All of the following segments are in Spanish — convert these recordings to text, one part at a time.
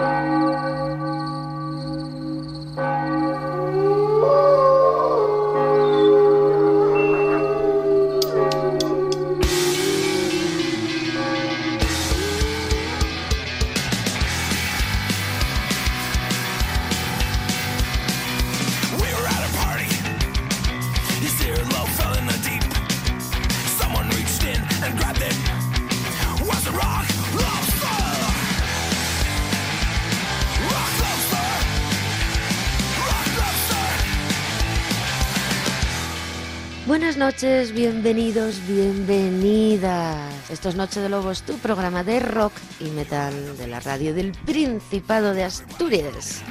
Buenas noches, bienvenidos, bienvenidas. Esto es Noche de Lobos, tu programa de rock y metal de la radio del Principado de Asturias.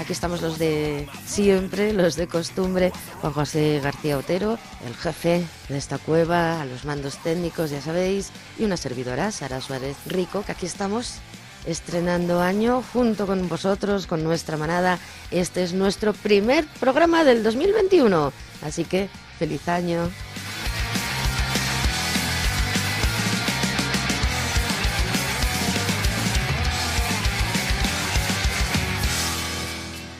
Aquí estamos los de siempre, los de costumbre, Juan José García Otero, el jefe de esta cueva, a los mandos técnicos, ya sabéis, y una servidora, Sara Suárez Rico, que aquí estamos estrenando año junto con vosotros, con nuestra manada. Este es nuestro primer programa del 2021. Así que feliz año.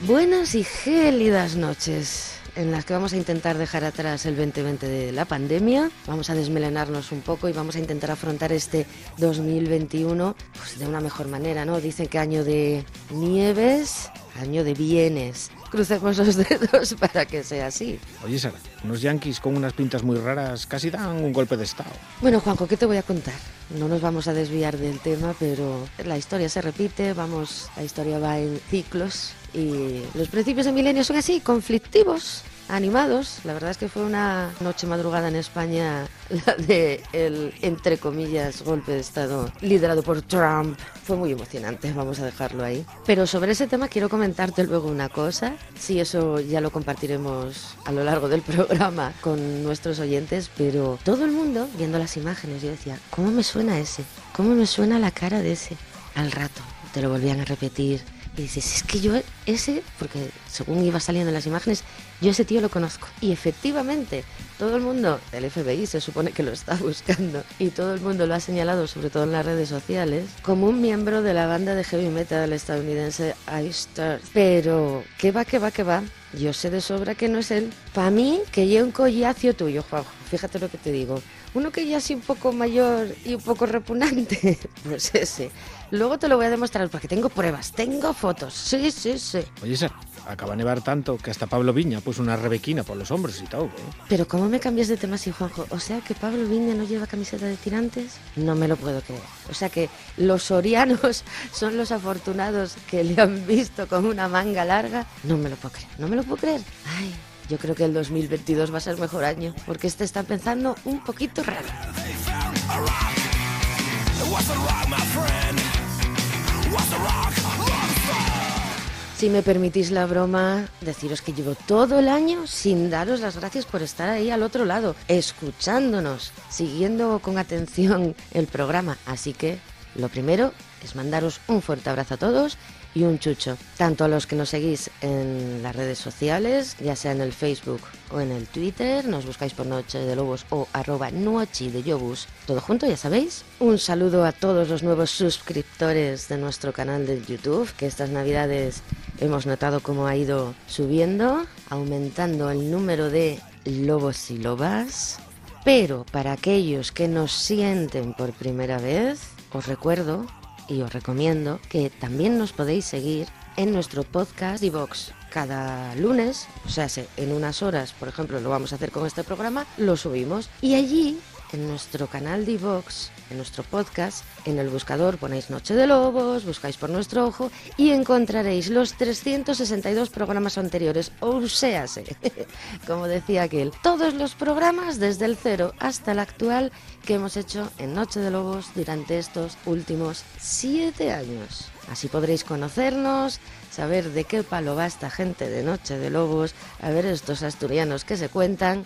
Buenas y gélidas noches en las que vamos a intentar dejar atrás el 2020 de la pandemia, vamos a desmelenarnos un poco y vamos a intentar afrontar este 2021 pues, de una mejor manera, ¿no? Dicen que año de nieves, año de bienes. Crucemos los dedos para que sea así. Oye, Sara, unos yanquis con unas pintas muy raras casi dan un golpe de estado. Bueno, Juanjo, ¿qué te voy a contar? No nos vamos a desviar del tema, pero la historia se repite, vamos, la historia va en ciclos y los principios de milenio son así, conflictivos, animados. La verdad es que fue una noche madrugada en España la de el, entre comillas, golpe de Estado liderado por Trump. Fue muy emocionante, vamos a dejarlo ahí. Pero sobre ese tema quiero comentarte luego una cosa. Sí, eso ya lo compartiremos a lo largo del programa con nuestros oyentes, pero todo el mundo viendo las imágenes, yo decía, ¿cómo me suena ese? ¿Cómo me suena la cara de ese? Al rato te lo volvían a repetir y dices, es que yo ese, porque según iba saliendo en las imágenes, yo ese tío lo conozco. Y efectivamente, todo el mundo, el FBI se supone que lo está buscando, y todo el mundo lo ha señalado, sobre todo en las redes sociales, como un miembro de la banda de heavy metal estadounidense Ice Pero, ¿qué va, qué va, qué va? Yo sé de sobra que no es él. Para mí, que lleve un collacio tuyo, Juanjo. Fíjate lo que te digo. Uno que ya así un poco mayor y un poco repugnante, pues ese. Luego te lo voy a demostrar porque tengo pruebas, tengo fotos. Sí, sí, sí. Oye, Sara, acaba de nevar tanto que hasta Pablo Viña puso una rebequina por los hombros y todo. ¿eh? Pero ¿cómo me cambias de tema así, Juanjo? O sea que Pablo Viña no lleva camiseta de tirantes. No me lo puedo creer. O sea que los sorianos son los afortunados que le han visto con una manga larga. No me lo puedo creer. No me lo puedo creer. Ay, yo creo que el 2022 va a ser mejor año, porque este está pensando un poquito raro. Si me permitís la broma, deciros que llevo todo el año sin daros las gracias por estar ahí al otro lado, escuchándonos, siguiendo con atención el programa. Así que lo primero es mandaros un fuerte abrazo a todos y un chucho, tanto a los que nos seguís en las redes sociales, ya sea en el Facebook o en el Twitter, nos buscáis por Noche de Lobos o arroba de Yobus, todo junto, ya sabéis. Un saludo a todos los nuevos suscriptores de nuestro canal de YouTube, que estas navidades hemos notado cómo ha ido subiendo, aumentando el número de lobos y lobas. Pero para aquellos que nos sienten por primera vez, os recuerdo y os recomiendo que también nos podéis seguir en nuestro podcast Vox. Cada lunes, o sea, en unas horas, por ejemplo, lo vamos a hacer con este programa, lo subimos. Y allí en nuestro canal de Vox, en nuestro podcast, en el buscador ponéis Noche de Lobos, buscáis por nuestro ojo y encontraréis los 362 programas anteriores, o sea, como decía aquel, todos los programas desde el cero hasta el actual que hemos hecho en Noche de Lobos durante estos últimos siete años. Así podréis conocernos, saber de qué palo va esta gente de Noche de Lobos, a ver estos asturianos que se cuentan.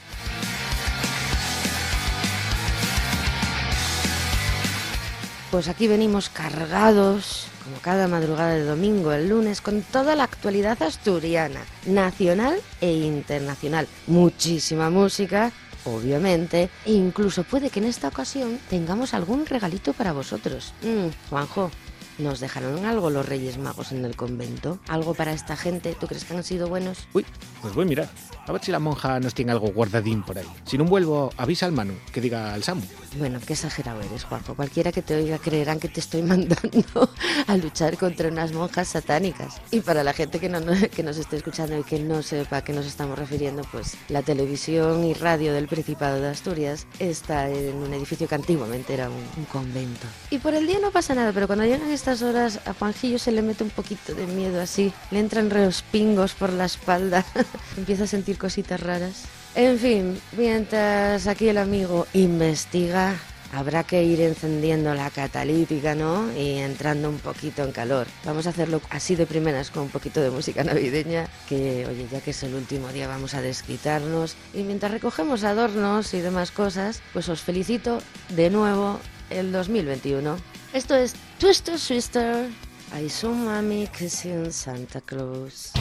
Pues aquí venimos cargados, como cada madrugada de domingo, el lunes, con toda la actualidad asturiana, nacional e internacional. Muchísima música, obviamente, e incluso puede que en esta ocasión tengamos algún regalito para vosotros. Mm, Juanjo, ¿Nos dejaron algo los Reyes Magos en el convento? ¿Algo para esta gente? ¿Tú crees que han sido buenos? Uy, pues voy a mirar. A ver si la monja nos tiene algo guardadín por ahí. Si no vuelvo, avisa al Manu, que diga al Samu. Bueno, qué exagerado eres, Juanjo. Cualquiera que te oiga creerán que te estoy mandando a luchar contra unas monjas satánicas. Y para la gente que, no, que nos esté escuchando y que no sepa a qué nos estamos refiriendo, pues la televisión y radio del Principado de Asturias está en un edificio que antiguamente era un, convento. Y por el día no pasa nada, pero cuando llegan estas horas a Juanjillo se le mete un poquito de miedo así. Le entran pingos por la espalda. Empieza a sentir cositas raras. En fin, mientras aquí el amigo investiga, habrá que ir encendiendo la catalítica, ¿no? Y entrando un poquito en calor. Vamos a hacerlo así de primeras con un poquito de música navideña, que oye, ya que es el último día vamos a desquitarnos. Y mientras recogemos adornos y demás cosas, pues os felicito de nuevo el 2021. Esto es Twister Twister. I saw mommy kissing Santa Claus.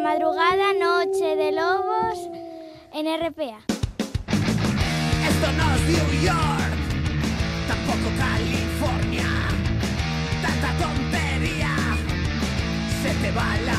Madrugada, Noche de Lobos en RPA. Esto no es New York, tampoco California. Tanta tontería, te va la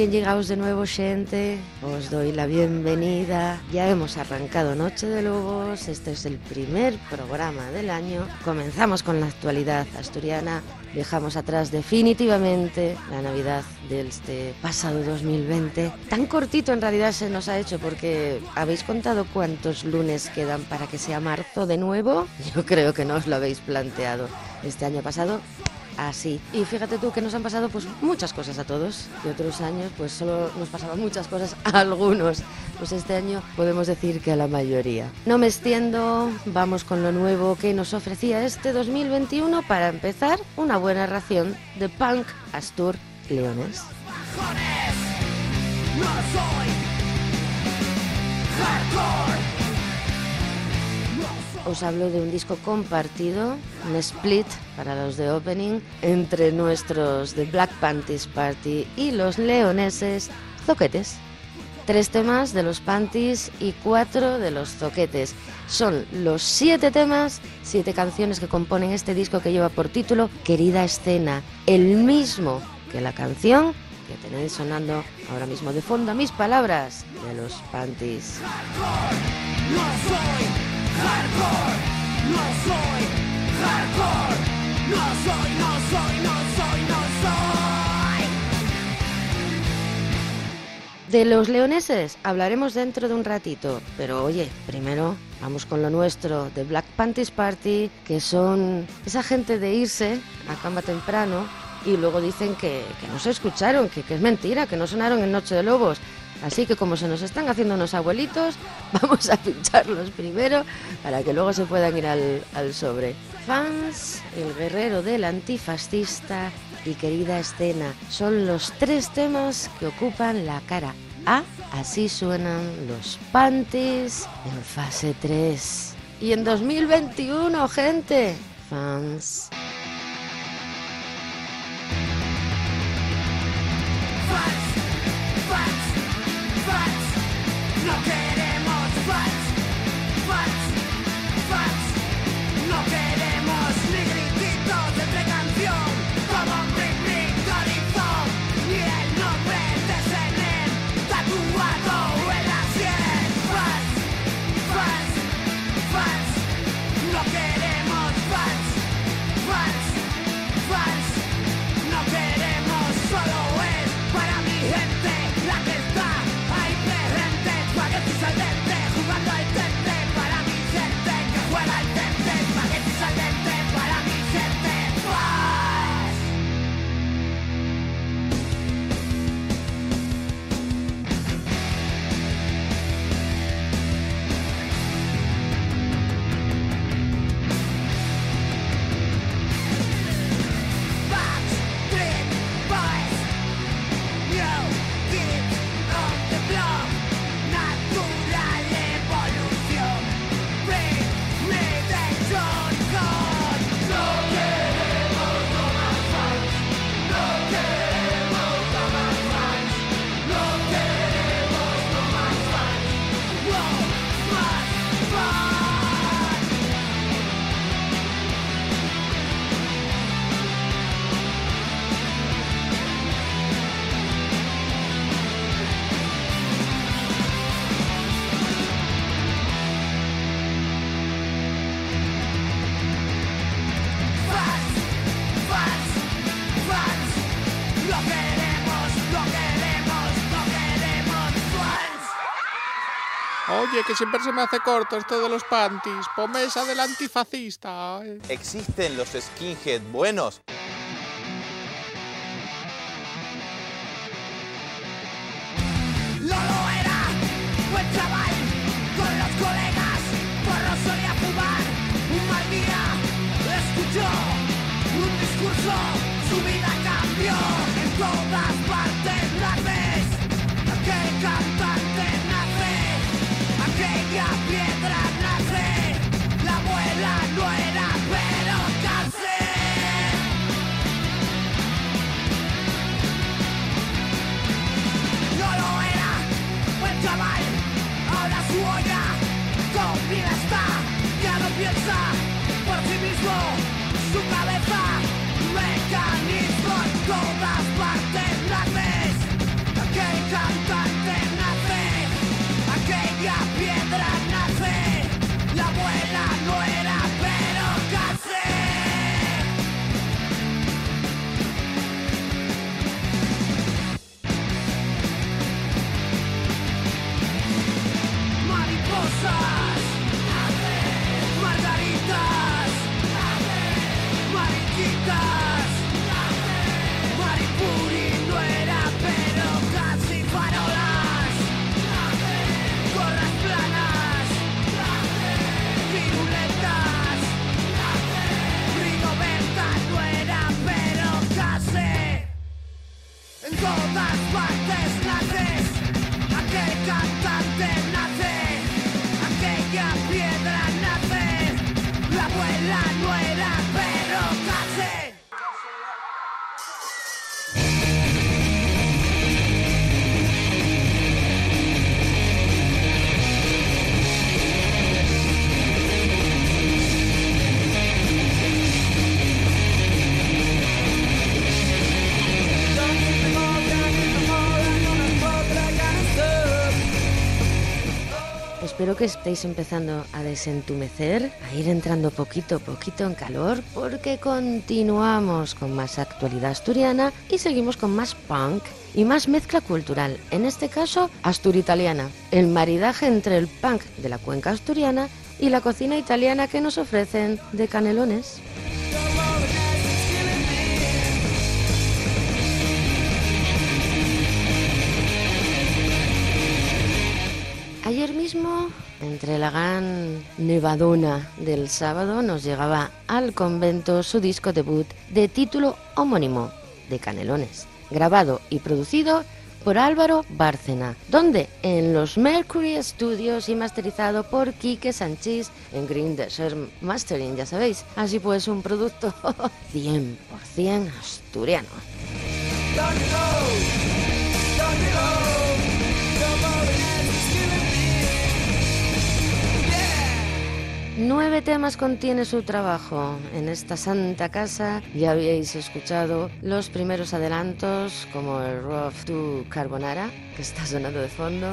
Bien llegados de nuevo, gente. Os doy la bienvenida. Ya hemos arrancado Noche de Lobos. Este es el primer programa del año. Comenzamos con la actualidad asturiana. Dejamos atrás definitivamente la Navidad de este pasado 2020. Tan cortito en realidad se nos ha hecho porque ¿habéis contado cuántos lunes quedan para que sea marzo de nuevo? Yo creo que no os lo habéis planteado. Este año pasado así. Y fíjate tú que nos han pasado pues muchas cosas a todos. Y otros años pues solo nos pasaban muchas cosas a algunos. Pues este año podemos decir que a la mayoría. No me extiendo, vamos con lo nuevo que nos ofrecía este 2021 para empezar una buena ración de punk Astur Leones. Hardcore. Os hablo de un disco compartido, un split para los de opening, entre nuestros The Black Panties Party y los leoneses Zoquetes. Tres temas de los Panties y cuatro de los Zoquetes. Son los siete temas, siete canciones que componen este disco que lleva por título Querida Escena, el mismo que la canción que tenéis sonando ahora mismo de fondo, mis palabras de los Panties. No soy hardcore, no soy hardcore, no soy, no soy, no soy, no soy. De los leoneses hablaremos dentro de un ratito, pero oye, primero vamos con lo nuestro, de Black Panties Party, que son esa gente de irse a cama temprano y luego dicen que, que no se escucharon, que, que es mentira, que no sonaron en Noche de Lobos. Así que como se nos están haciendo unos abuelitos, vamos a pincharlos primero para que luego se puedan ir al, sobre. Fans, el guerrero del antifascista y querida escena son los tres temas que ocupan la cara A. Así suenan los panties en fase 3. Y en 2021, gente. Fans, Oye, que siempre se me hace corto esto de los panties. Ponme esa del antifascista. eh. ¿Existen los skinhead buenos? Que estéis empezando a desentumecer, a ir entrando poquito a poquito en calor, porque continuamos con más actualidad asturiana y seguimos con más punk y más mezcla cultural, en este caso asturitaliana, el maridaje entre el punk de la cuenca asturiana y la cocina italiana que nos ofrecen de canelones. Ayer mismo, entre la gran nevadona del sábado, nos llegaba al convento su disco debut de título homónimo, de Canelones, grabado y producido por Álvaro Bárcena, donde en los Mercury Studios y masterizado por Quique Sanchís en Green Desert Mastering, ya sabéis. Así pues, un producto 100% asturiano. Nueve temas contiene su trabajo. En esta santa casa ya habíais escuchado los primeros adelantos como el Rough to Carbonara, que está sonando de fondo,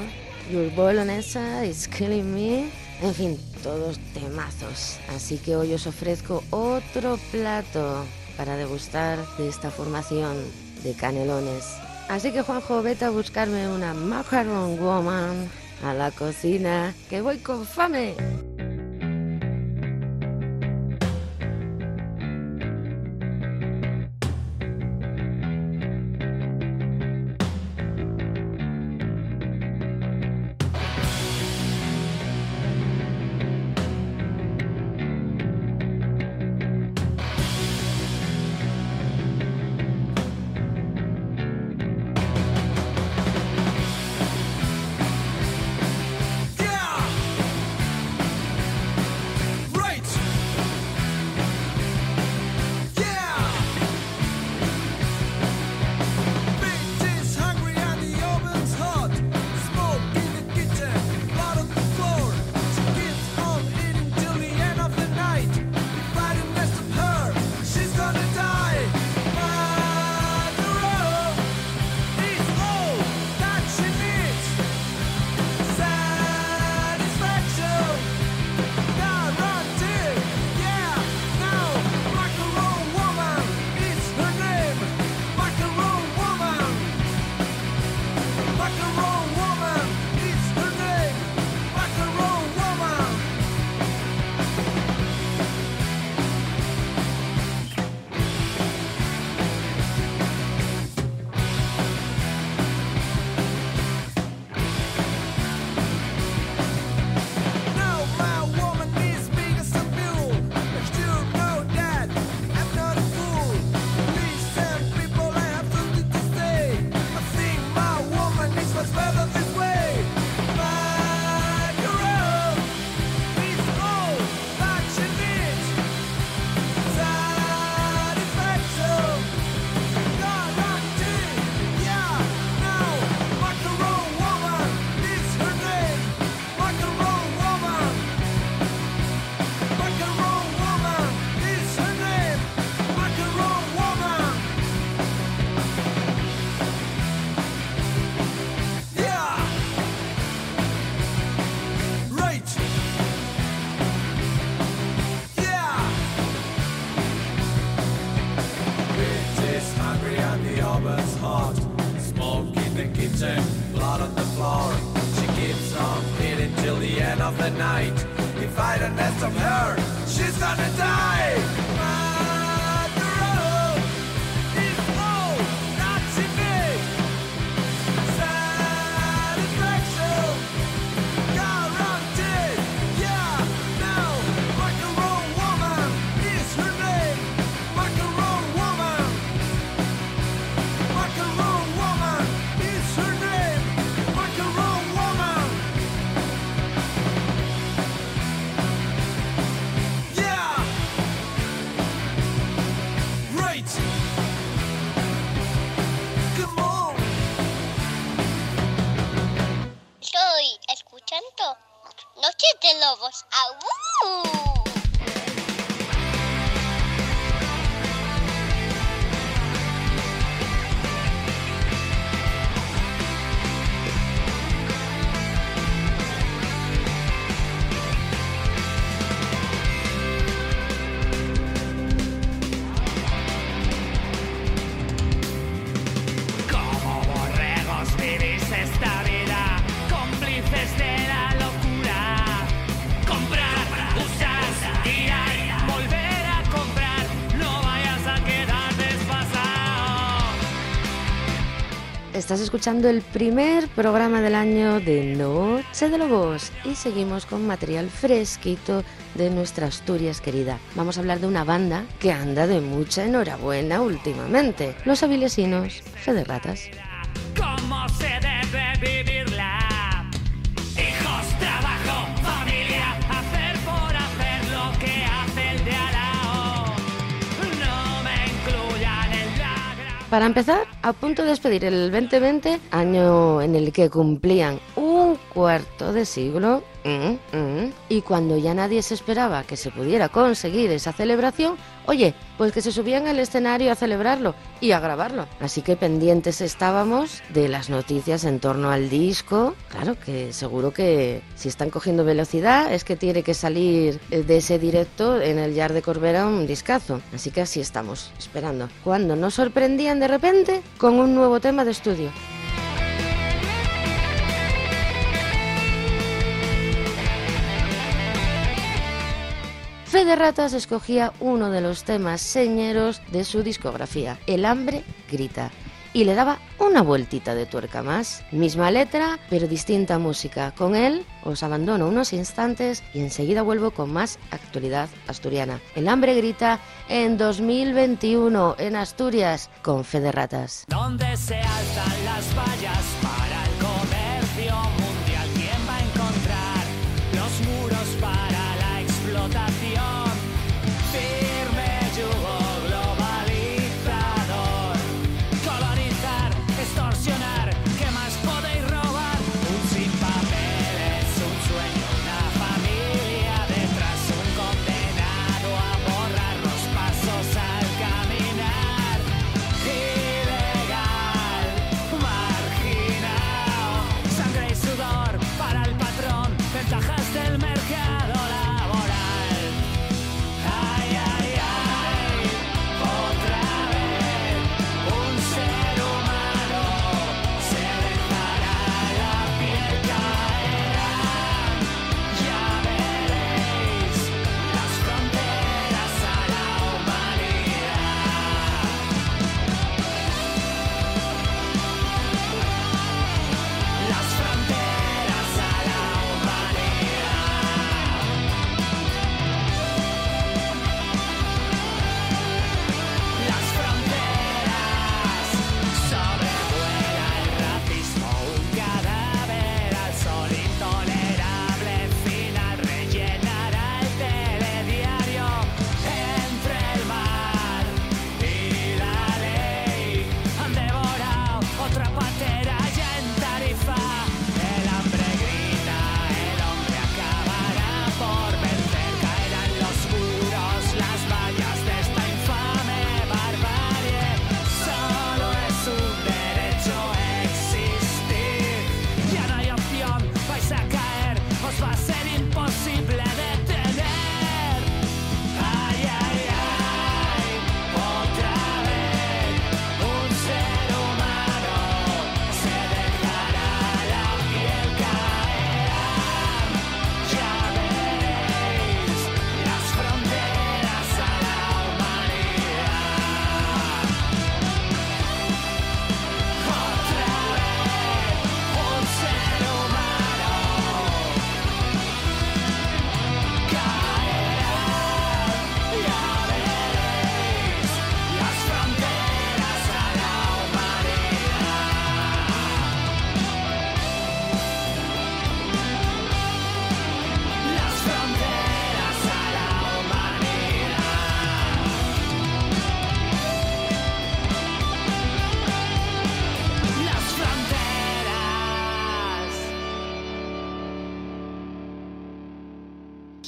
Your Bolognese is Killing Me, en fin, todos temazos. Así que hoy os ofrezco otro plato para degustar de esta formación de canelones. Así que Juanjo, vete a buscarme una macaron woman a la cocina, que voy con fame. Estás escuchando el primer programa del año de Noche de Lobos y seguimos con material fresquito de nuestra Asturias querida. Vamos a hablar de una banda que anda de mucha enhorabuena últimamente, los avilesinos Fede Ratas. ¿Cómo se debe vivirla? Hijos, trabajo, familia, hacer por hacer lo que hace el de al lado. No me incluyan en la gran... Para empezar, a punto de despedir el 2020, año en el que cumplían cuarto de siglo, mm, mm, y cuando ya nadie se esperaba que se pudiera conseguir esa celebración, oye, pues que se subían al escenario a celebrarlo y a grabarlo. Así que pendientes estábamos de las noticias en torno al disco. Claro que seguro que si están cogiendo velocidad es que tiene que salir de ese directo en el Yard de Corbera un discazo. Así que así estamos, esperando. Cuando nos sorprendían de repente con un nuevo tema de estudio. Fede Ratas escogía uno de los temas señeros de su discografía, El hambre grita, y le daba una vueltita de tuerca más. Misma letra, pero distinta música. Con él os abandono unos instantes y enseguida vuelvo con más actualidad asturiana. El hambre grita en 2021 en Asturias con Fede Ratas.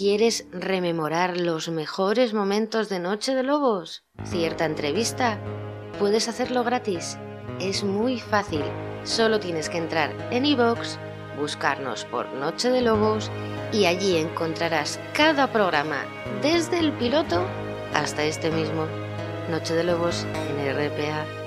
¿Quieres rememorar los mejores momentos de Noche de Lobos? ¿Cierta entrevista? Puedes hacerlo gratis. Es muy fácil. Solo tienes que entrar en iVoox, buscarnos por Noche de Lobos y allí encontrarás cada programa, desde el piloto hasta este mismo. Noche de Lobos en RPA.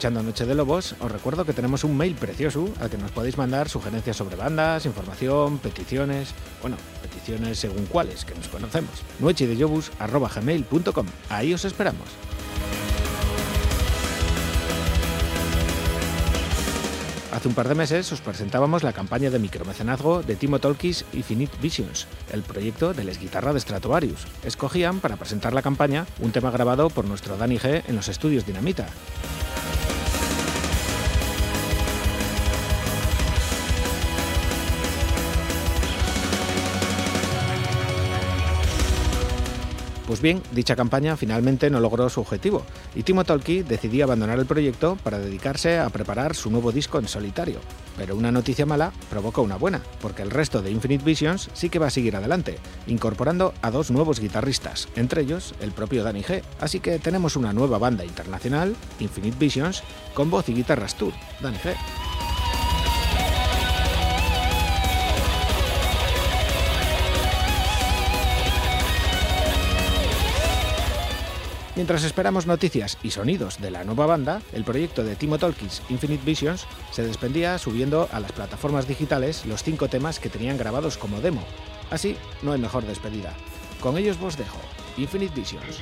Escuchando Noche de Lobos, os recuerdo que tenemos un mail precioso al que nos podéis mandar sugerencias sobre bandas, información, peticiones, bueno, peticiones según cuáles, que nos conocemos. nochedeyobus.gmail.com Ahí os esperamos. Hace un par de meses os presentábamos la campaña de micromecenazgo de Timo Tolkis Infinite Visions, el proyecto de les guitarra de Stratovarius. Escogían para presentar la campaña un tema grabado por nuestro Dani G en los estudios Dinamita. Pues bien, dicha campaña finalmente no logró su objetivo y Timo Tolki decidió abandonar el proyecto para dedicarse a preparar su nuevo disco en solitario. Pero una noticia mala provoca una buena, porque el resto de Infinite Visions sí que va a seguir adelante, incorporando a dos nuevos guitarristas, entre ellos el propio Danny G. Así que tenemos una nueva banda internacional, Infinite Visions, con voz y guitarras tú, Danny G. Mientras esperamos noticias y sonidos de la nueva banda, el proyecto de Timo Tolkis, Infinite Visions, se desprendía subiendo a las plataformas digitales los cinco temas que tenían grabados como demo. Así, no hay mejor despedida. Con ellos vos dejo, Infinite Visions.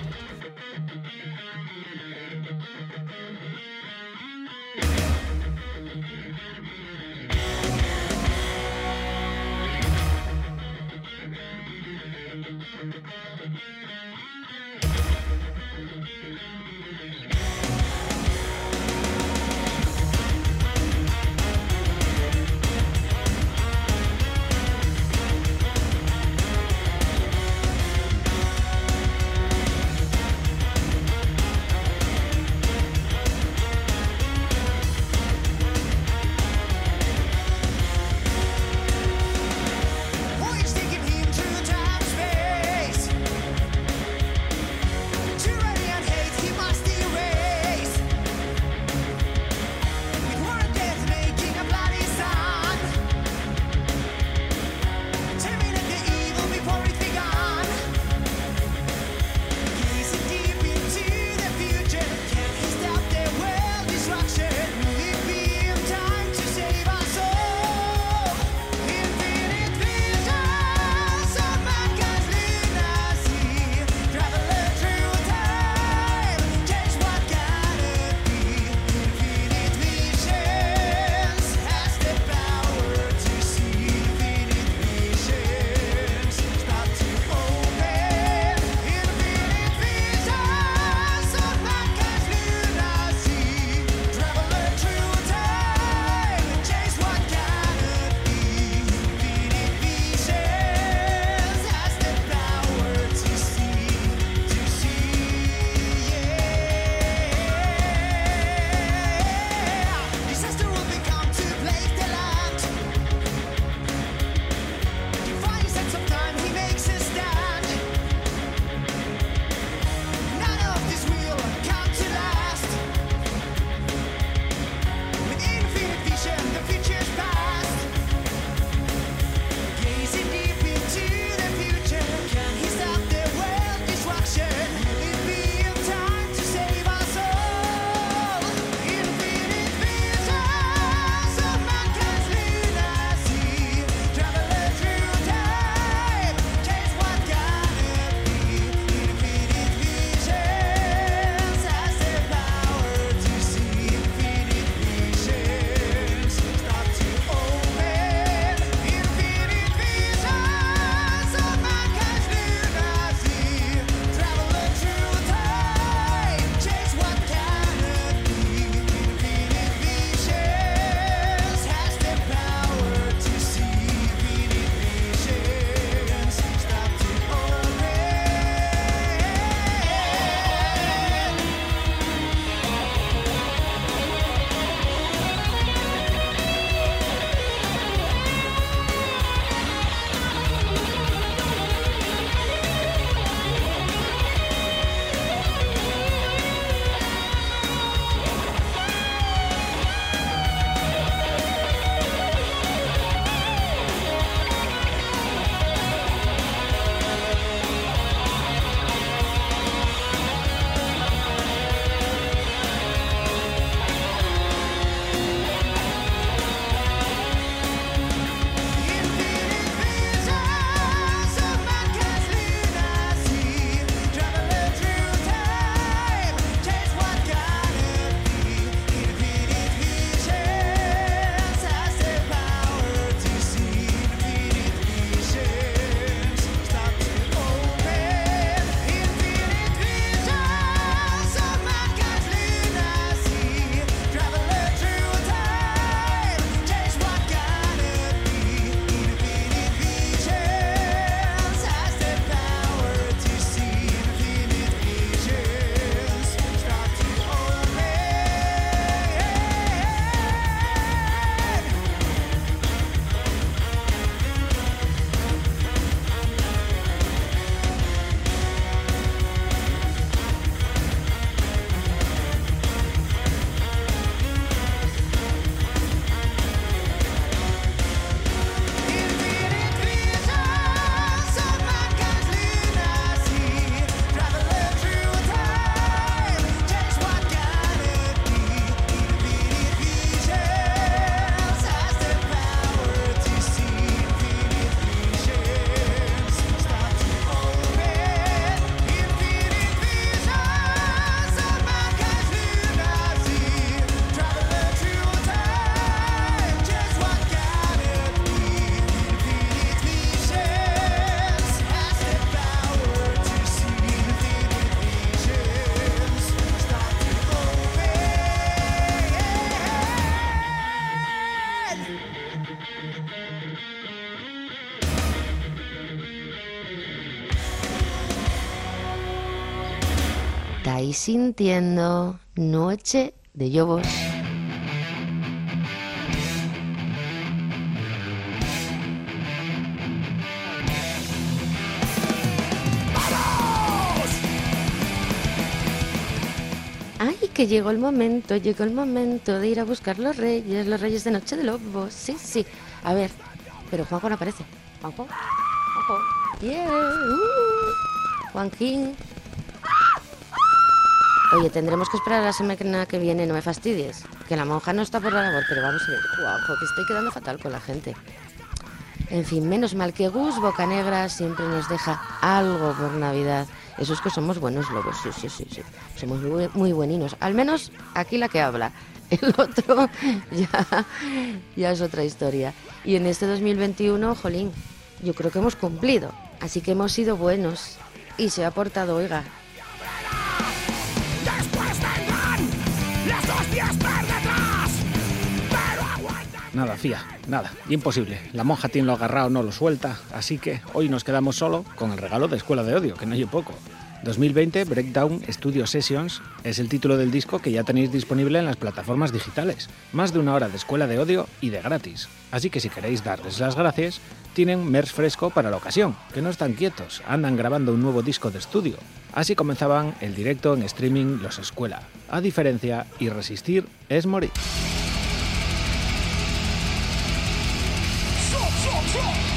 Vais sintiendo Noche de Lobos. Ay, que llegó el momento, llegó el momento de ir a buscar los reyes, los reyes de Noche de Lobos. Sí, sí. A ver, pero Juanjo no aparece. Juanjo, Juanjo. Yeah, uh, Juanquín. Oye, tendremos que esperar la semana que viene, no me fastidies. Que la monja no está por la labor, pero vamos a ver. Juanjo, que estoy quedando fatal con la gente. En fin, menos mal que Gus Bocanegra siempre nos deja algo por Navidad. Eso es que somos buenos lobos, sí, sí, sí, sí. Somos muy, muy bueninos. Al menos aquí la que habla. El otro ya, ya es otra historia. Y en este 2021, jolín, yo creo que hemos cumplido. Así que hemos sido buenos. Y se ha portado, oiga. Nada, fía, nada, imposible. La monja tiene lo agarrado, no lo suelta, así que hoy nos quedamos solo con el regalo de Escuela de Odio, que no hay poco. 2020 Breakdown Studio Sessions es el título del disco que ya tenéis disponible en las plataformas digitales. Más de una hora de Escuela de Odio y de gratis. Así que si queréis darles las gracias, tienen merch fresco para la ocasión, que no están quietos, andan grabando un nuevo disco de estudio. Así comenzaban el directo en streaming Los Escuela. A diferencia, y resistir es morir. Control!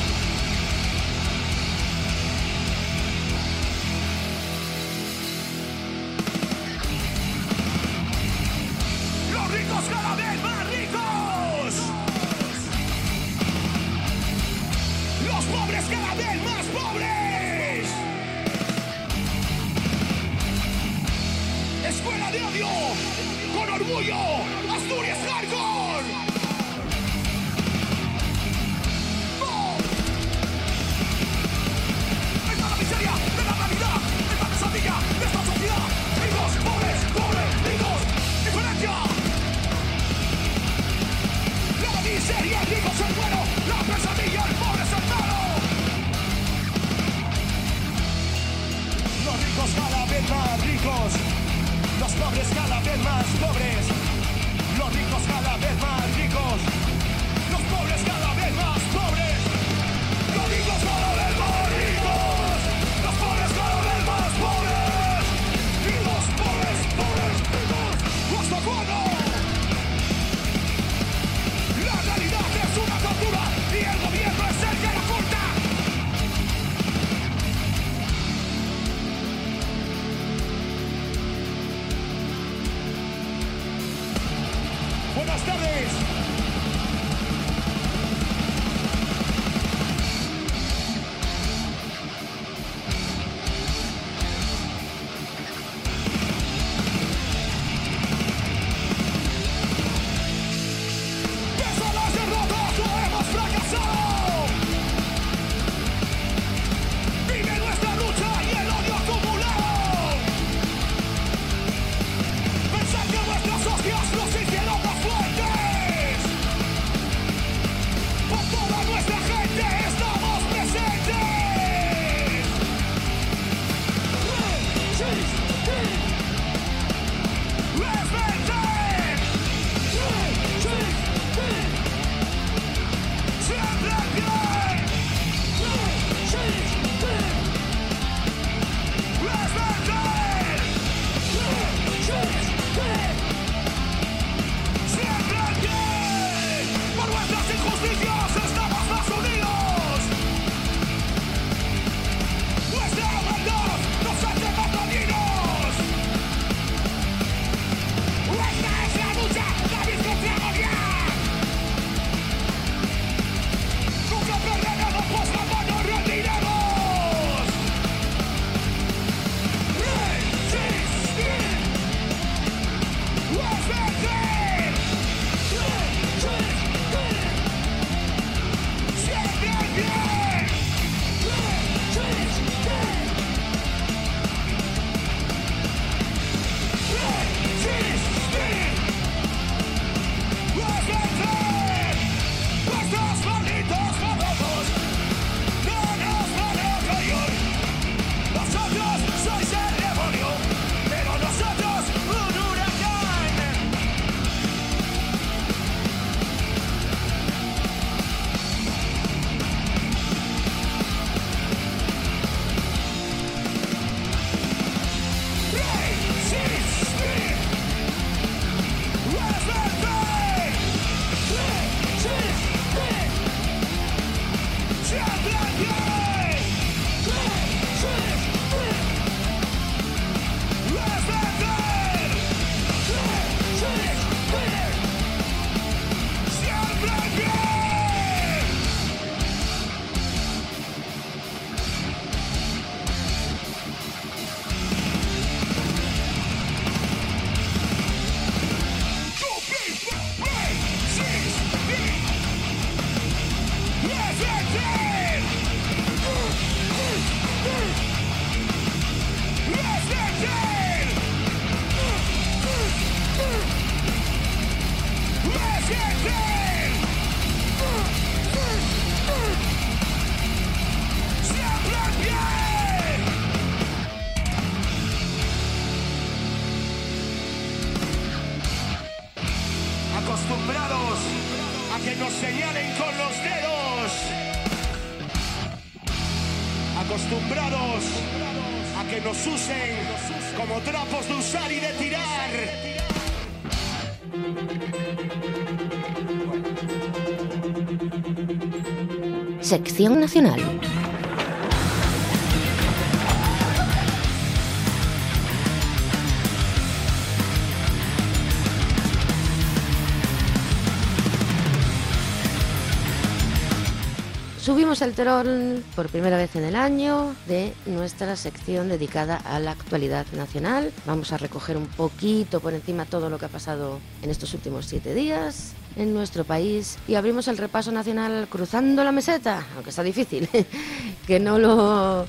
Sección Nacional. Subimos el terol por primera vez en el año de nuestra sección dedicada a la actualidad nacional. Vamos a recoger un poquito por encima todo lo que ha pasado en estos últimos siete días en nuestro país y abrimos el repaso nacional cruzando la meseta, aunque está difícil, que no lo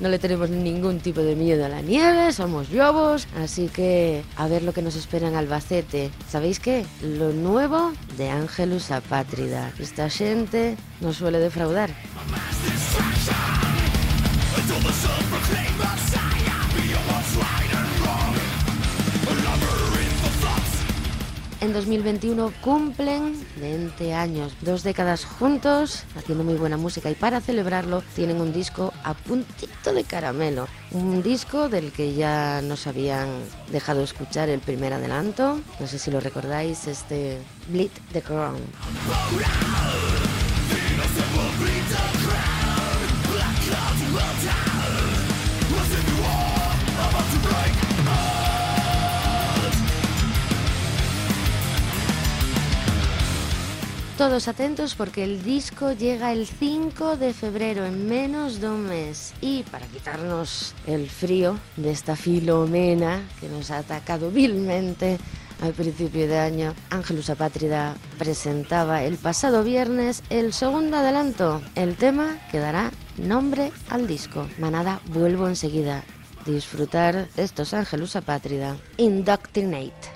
no le tenemos ningún tipo de miedo a la nieve, somos lobos, así que a ver lo que nos espera en Albacete. ¿Sabéis qué? Lo nuevo de Ángelus Apátrida. Esta gente nos suele defraudar. En 2021 cumplen 20 años, dos décadas juntos, haciendo muy buena música y para celebrarlo tienen un disco a puntito de caramelo, un disco del que ya nos habían dejado escuchar el primer adelanto, no sé si lo recordáis, este Bleed the Crown. Todos atentos porque el disco llega el 5 de febrero, en menos de un mes. Y para quitarnos el frío de esta filomena que nos ha atacado vilmente al principio de año, Ángelus Apátrida presentaba el pasado viernes el segundo adelanto, el tema que dará nombre al disco. Manada, vuelvo enseguida. Disfrutar estos Ángelus Apátrida. Indoctrinate.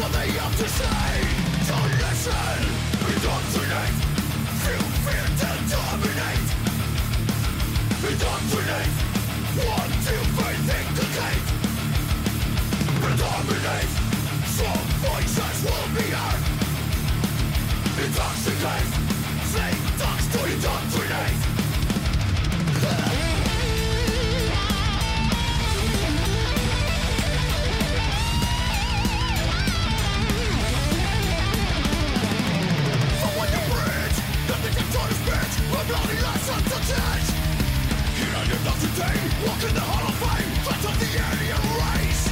what they have to say. Don't listen, indoctrinate Feel fear to dominate Indoctrinate What do they inculcate? Predominate. Some voices will be heard. Intoxicate. Fake dogs to indoctrinate my Here I walk in the hall of fame Fight the alien race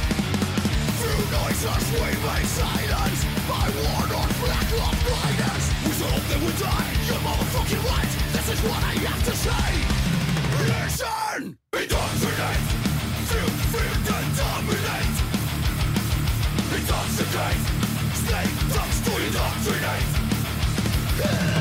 Through noises we make silence By war We we die, you're motherfucking right This is what I have to say and dominate to indoctrinate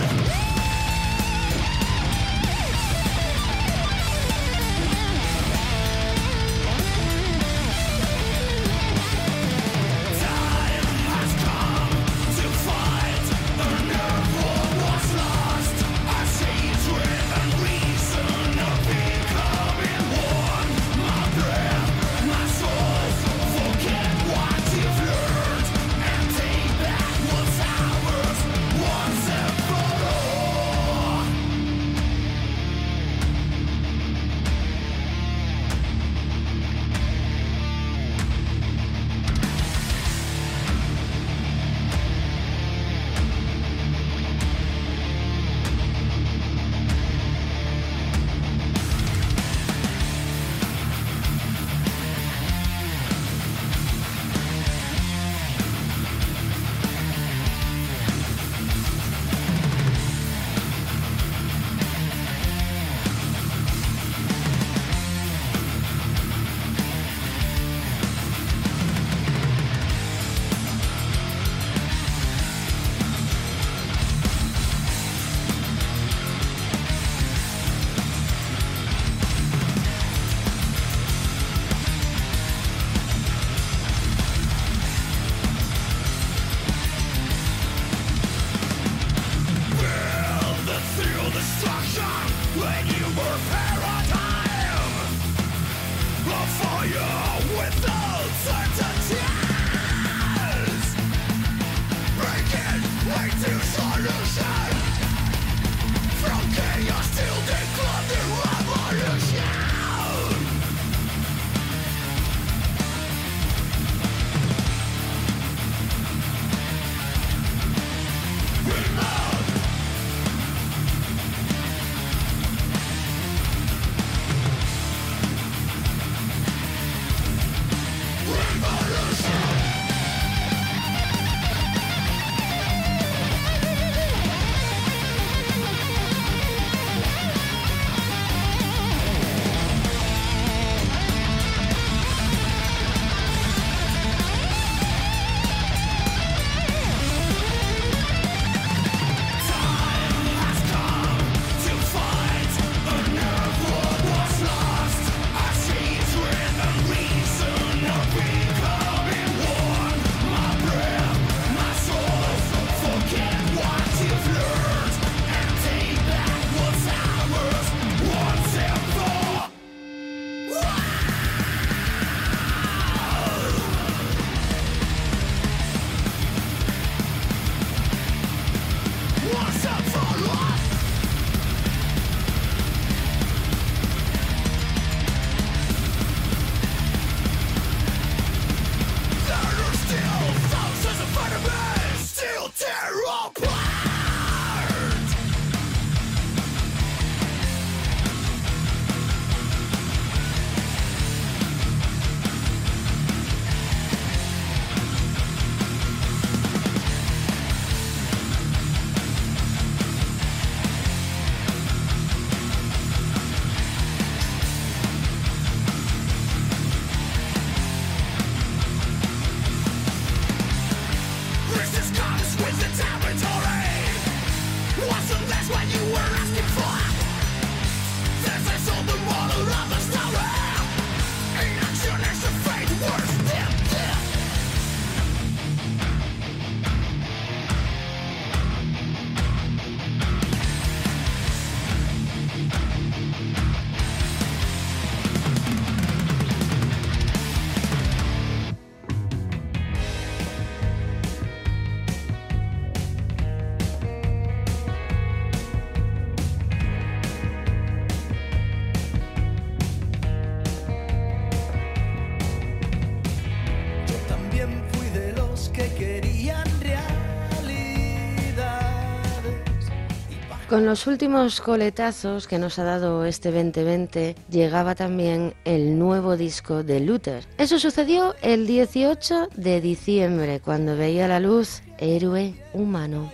Con los últimos coletazos que nos ha dado este 2020, llegaba también el nuevo disco de Luther. Eso sucedió el 18 de diciembre, cuando veía la luz Héroe Humano.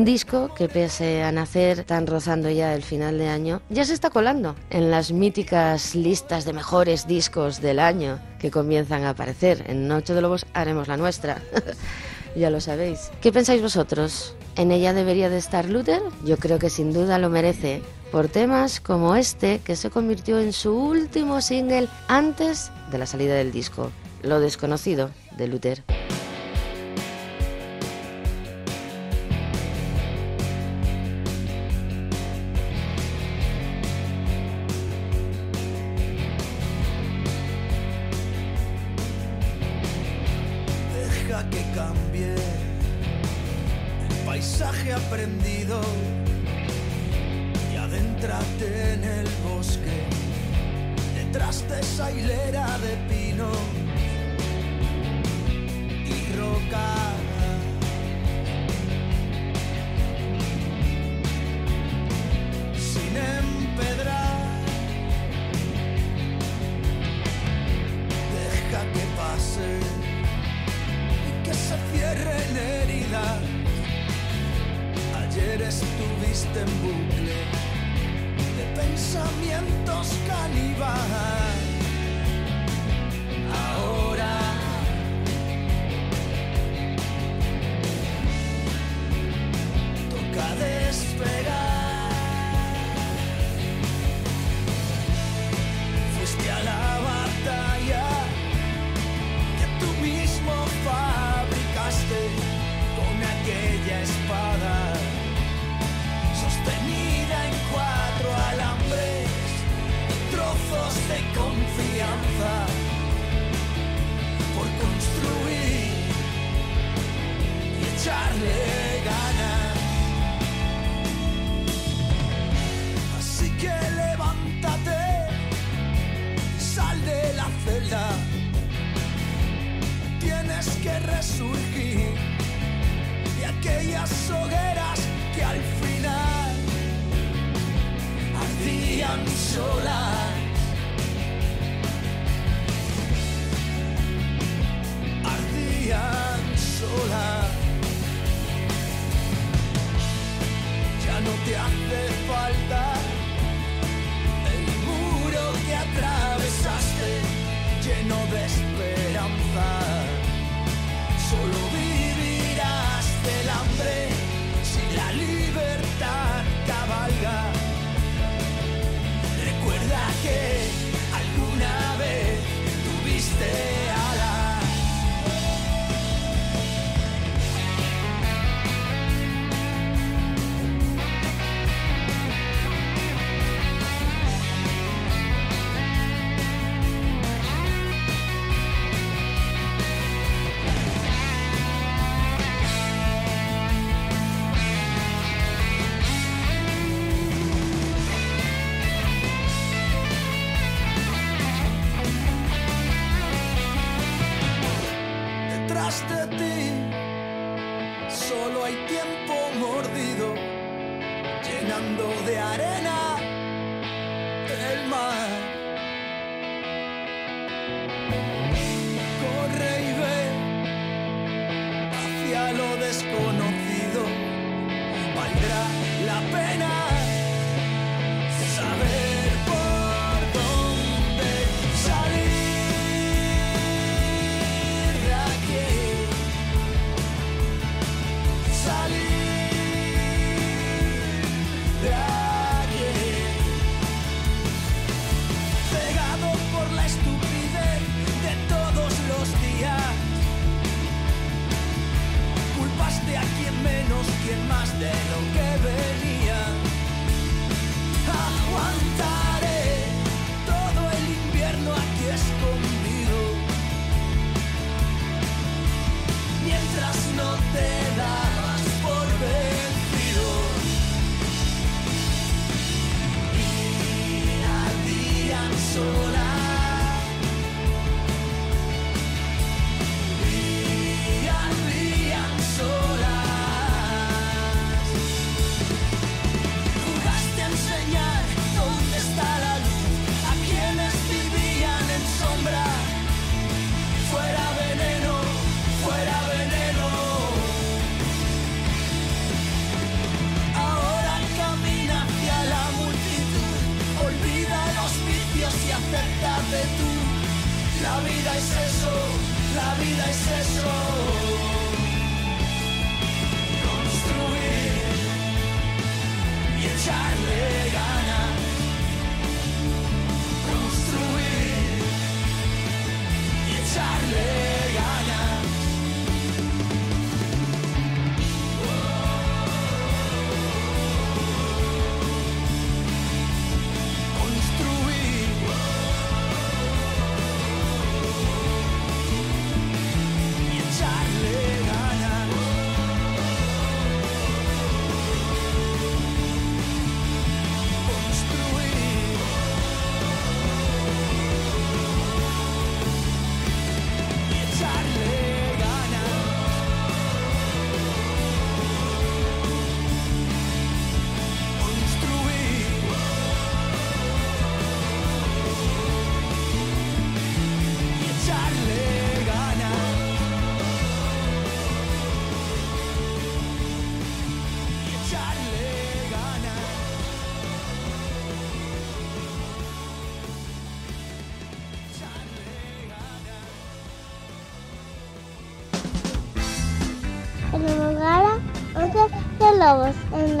Un disco que pese a nacer tan rozando ya el final de año, ya se está colando en las míticas listas de mejores discos del año que comienzan a aparecer. En Noche de Lobos haremos la nuestra. ya lo sabéis. ¿Qué pensáis vosotros? ¿En ella debería de estar Luther? Yo creo que sin duda lo merece. Por temas como este, que se convirtió en su último single antes de la salida del disco. Lo desconocido de Luther.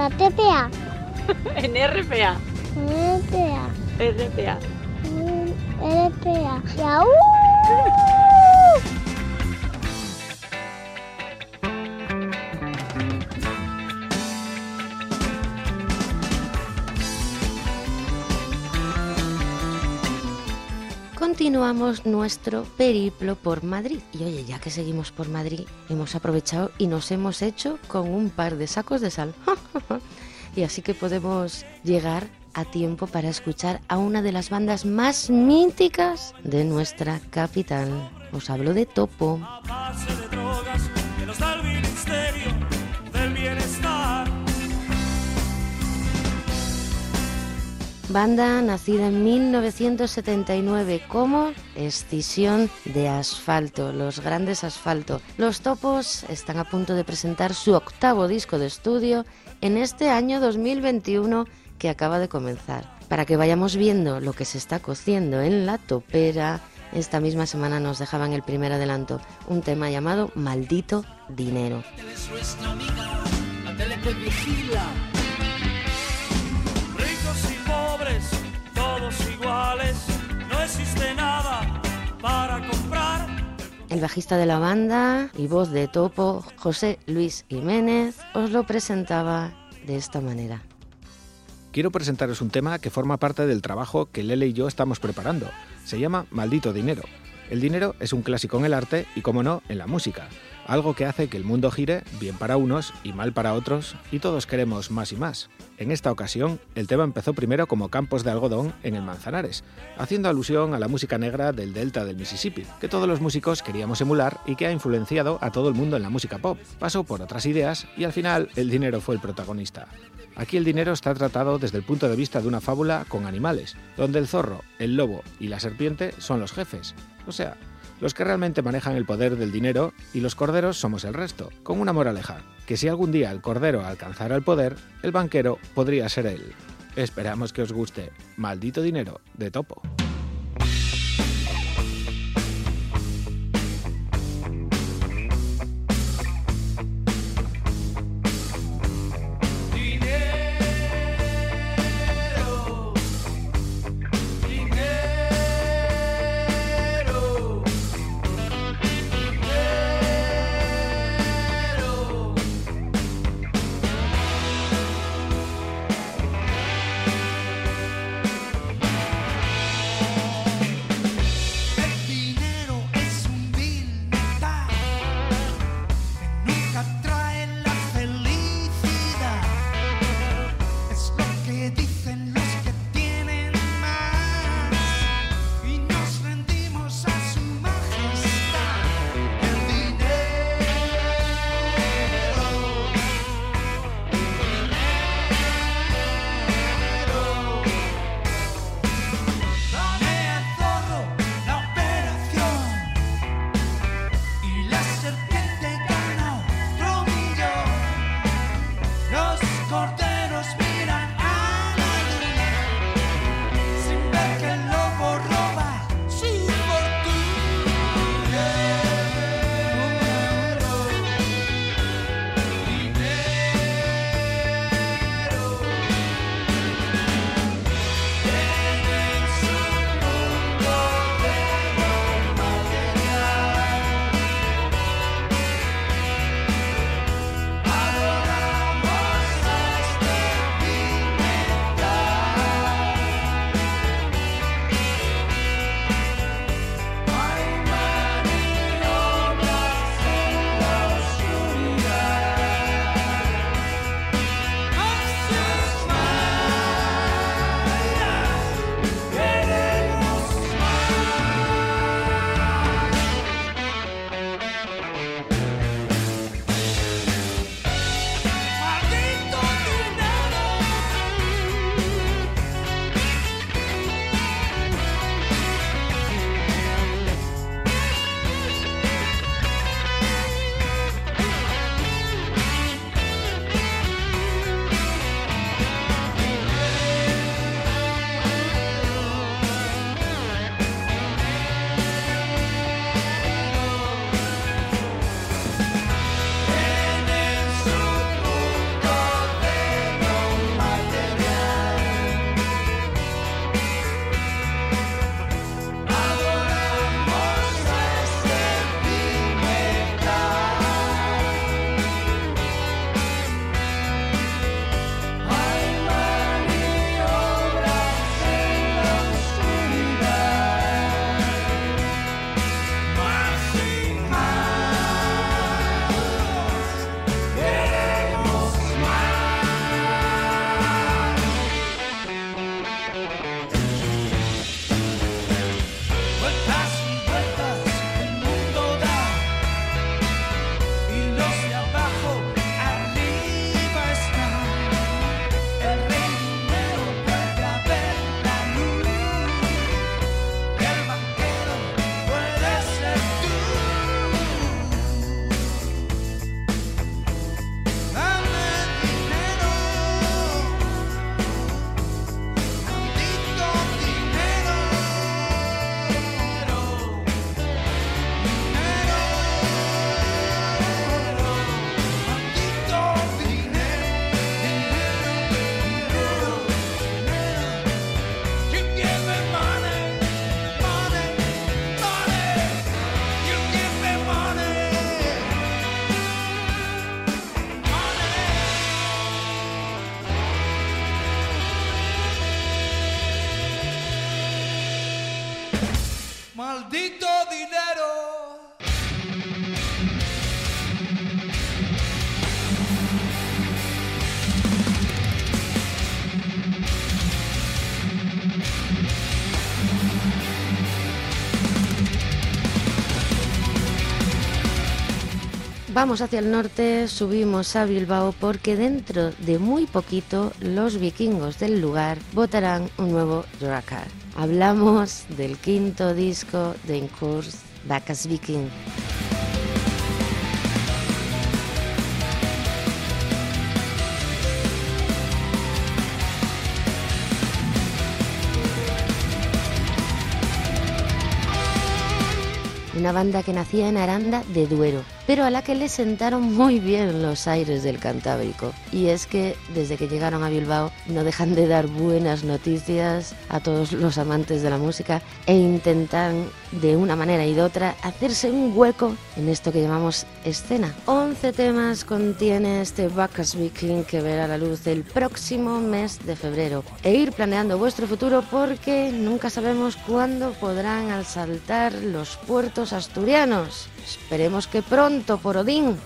La TPA. En RPA. En RPA. RPA. En RPA. ¡Yau! Continuamos nuestro periplo por Madrid. Y oye, ya que seguimos por Madrid, hemos aprovechado y nos hemos hecho con un par de sacos de sal. Y así que podemos llegar a tiempo para escuchar a una de las bandas más míticas de nuestra capital. Os hablo de Topo. Banda nacida en 1979 como Escisión de Asfalto, los grandes asfalto. Los topos están a punto de presentar su octavo disco de estudio en este año 2021 que acaba de comenzar. Para que vayamos viendo lo que se está cociendo en la topera, esta misma semana nos dejaban el primer adelanto, un tema llamado Maldito Dinero. Ricos y pobres, todos iguales. No existe nada para comprar. El bajista de la banda y voz de Topo, José Luis Jiménez, os lo presentaba de esta manera. Quiero presentaros un tema que forma parte del trabajo que Lele y yo estamos preparando. Se llama Maldito Dinero. El dinero es un clásico en el arte y, como no, en la música. Algo que hace que el mundo gire bien para unos y mal para otros, y todos queremos más y más. En esta ocasión, el tema empezó primero como campos de algodón en el Manzanares, haciendo alusión a la música negra del delta del Mississippi, que todos los músicos queríamos emular y que ha influenciado a todo el mundo en la música pop. Pasó por otras ideas y al final el dinero fue el protagonista. Aquí el dinero está tratado desde el punto de vista de una fábula con animales, donde el zorro, el lobo y la serpiente son los jefes, o sea, los que realmente manejan el poder del dinero y los corderos somos el resto, con una moraleja, que si algún día el cordero alcanzara el poder, el banquero podría ser él. Esperamos que os guste. Maldito dinero de Topo. Vamos hacia el norte, subimos a Bilbao porque dentro de muy poquito los vikingos del lugar votarán un nuevo Drakkar. Hablamos del quinto disco de Incurs Bacchus Viking. Una banda que nacía en Aranda de Duero, pero a la que le sentaron muy bien los aires del Cantábrico. Y es que desde que llegaron a Bilbao no dejan de dar buenas noticias a todos los amantes de la música e intentan de una manera y de otra hacerse un hueco en esto que llamamos escena. 11 temas contiene este Bacchus Viking que verá la luz el próximo mes de febrero. E ir planeando vuestro futuro porque nunca sabemos cuándo podrán asaltar los puertos asturianos. Esperemos que pronto, por Odín.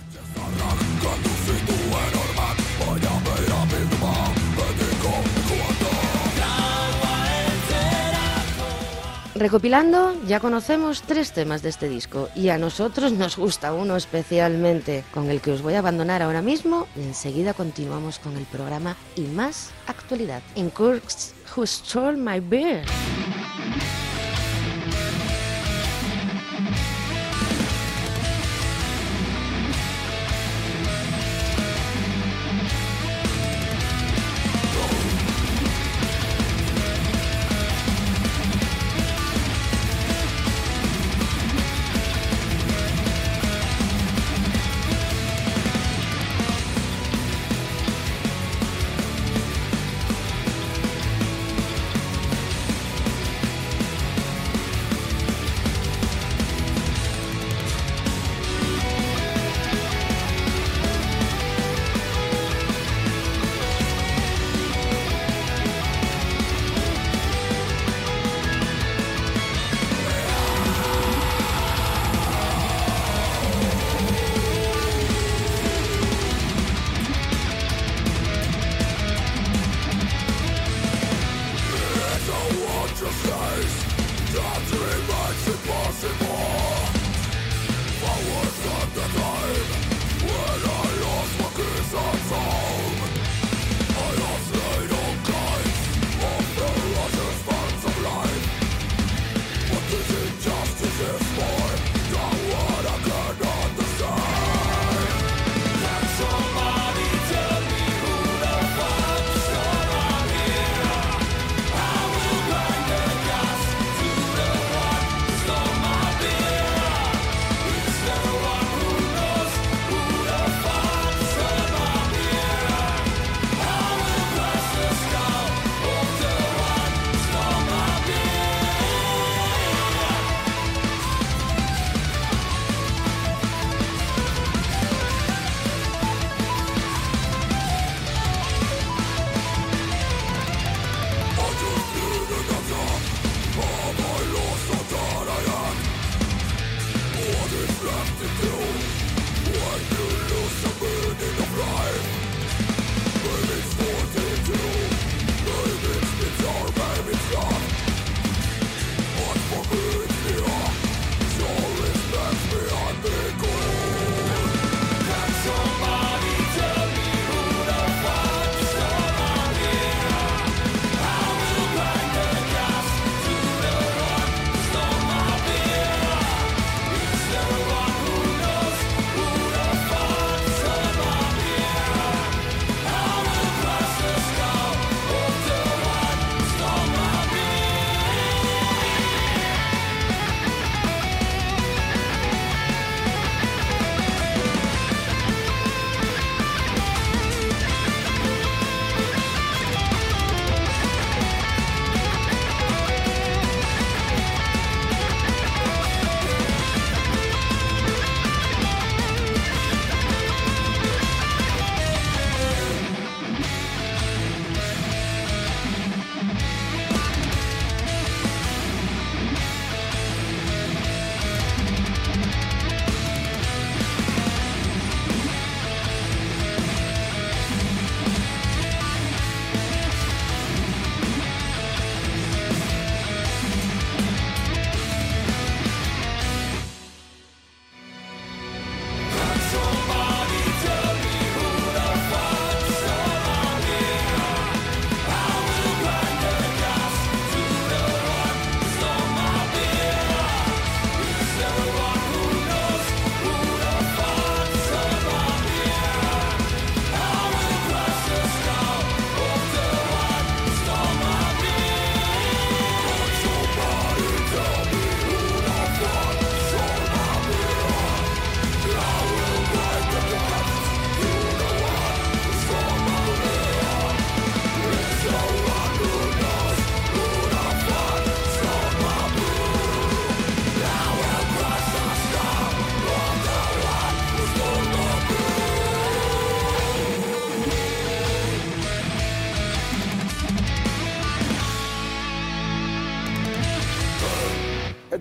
Recopilando, ya conocemos tres temas de este disco y a nosotros nos gusta uno especialmente, con el que os voy a abandonar ahora mismo y enseguida continuamos con el programa y más actualidad. In Kirks Who Stole My Beer.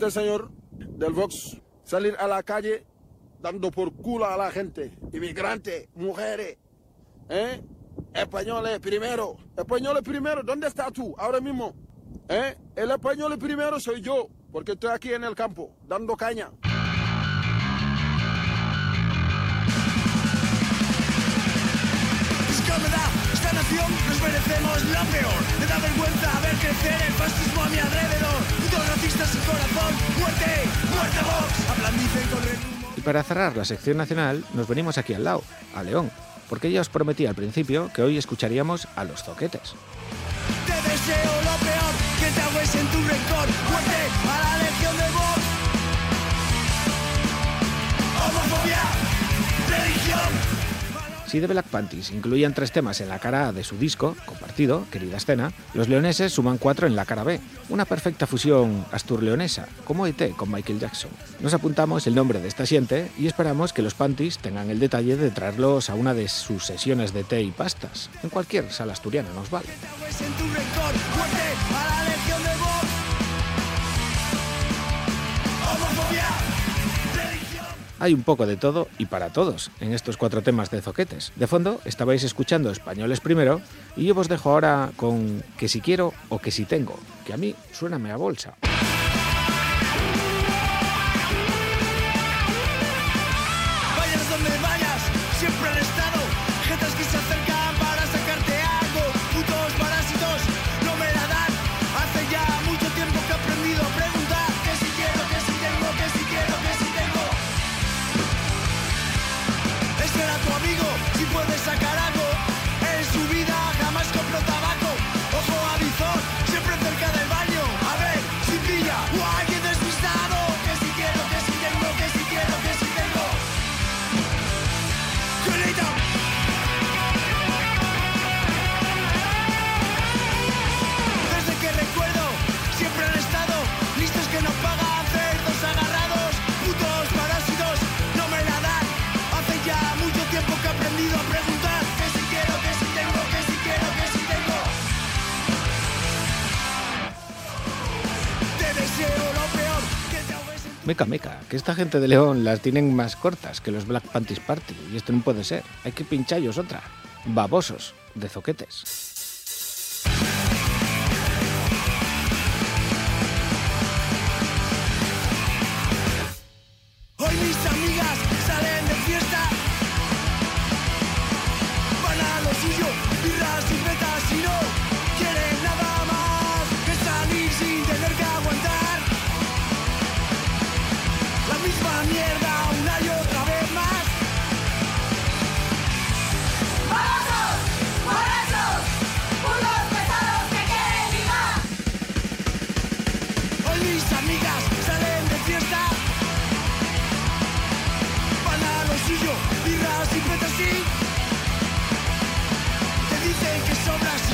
Este señor del Vox salir a la calle dando por culo a la gente, inmigrantes, mujeres, ¿eh? españoles primero, españoles primero, ¿dónde estás tú ahora mismo? ¿Eh? El español primero soy yo, porque estoy aquí en el campo, dando caña. Es merecemos lo peor. Me da vergüenza ver crecer el fascismo a mi alrededor. Putos racistas sin corazón, muerte, muerte Vox. Hablan, dicen, corren Y para cerrar la sección nacional, nos venimos aquí al lado, a León, porque ya os prometí al principio que hoy escucharíamos a los zoquetes. Te deseo lo peor, que te ahogues en tu rencor. Muerte a la legión de Vox. Homofobia, religión. Si The Black Panties incluían tres temas en la cara A de su disco, compartido, Querida Escena, los leoneses suman cuatro en la cara B, una perfecta fusión astur-leonesa, como ET con Michael Jackson. Nos apuntamos el nombre de esta siente y esperamos que los Panties tengan el detalle de traerlos a una de sus sesiones de té y pastas. En cualquier sala asturiana nos vale. Hay un poco de todo y para todos en estos cuatro temas de zoquetes. De fondo estabais escuchando españoles primero y yo os dejo ahora con que si quiero o que si tengo, que a mí suena a bolsa. Meca, meca, que esta gente de León las tienen más cortas que los Black Panties Party y esto no puede ser. Hay que pinchallos otra. Babosos de zoquetes. Hoy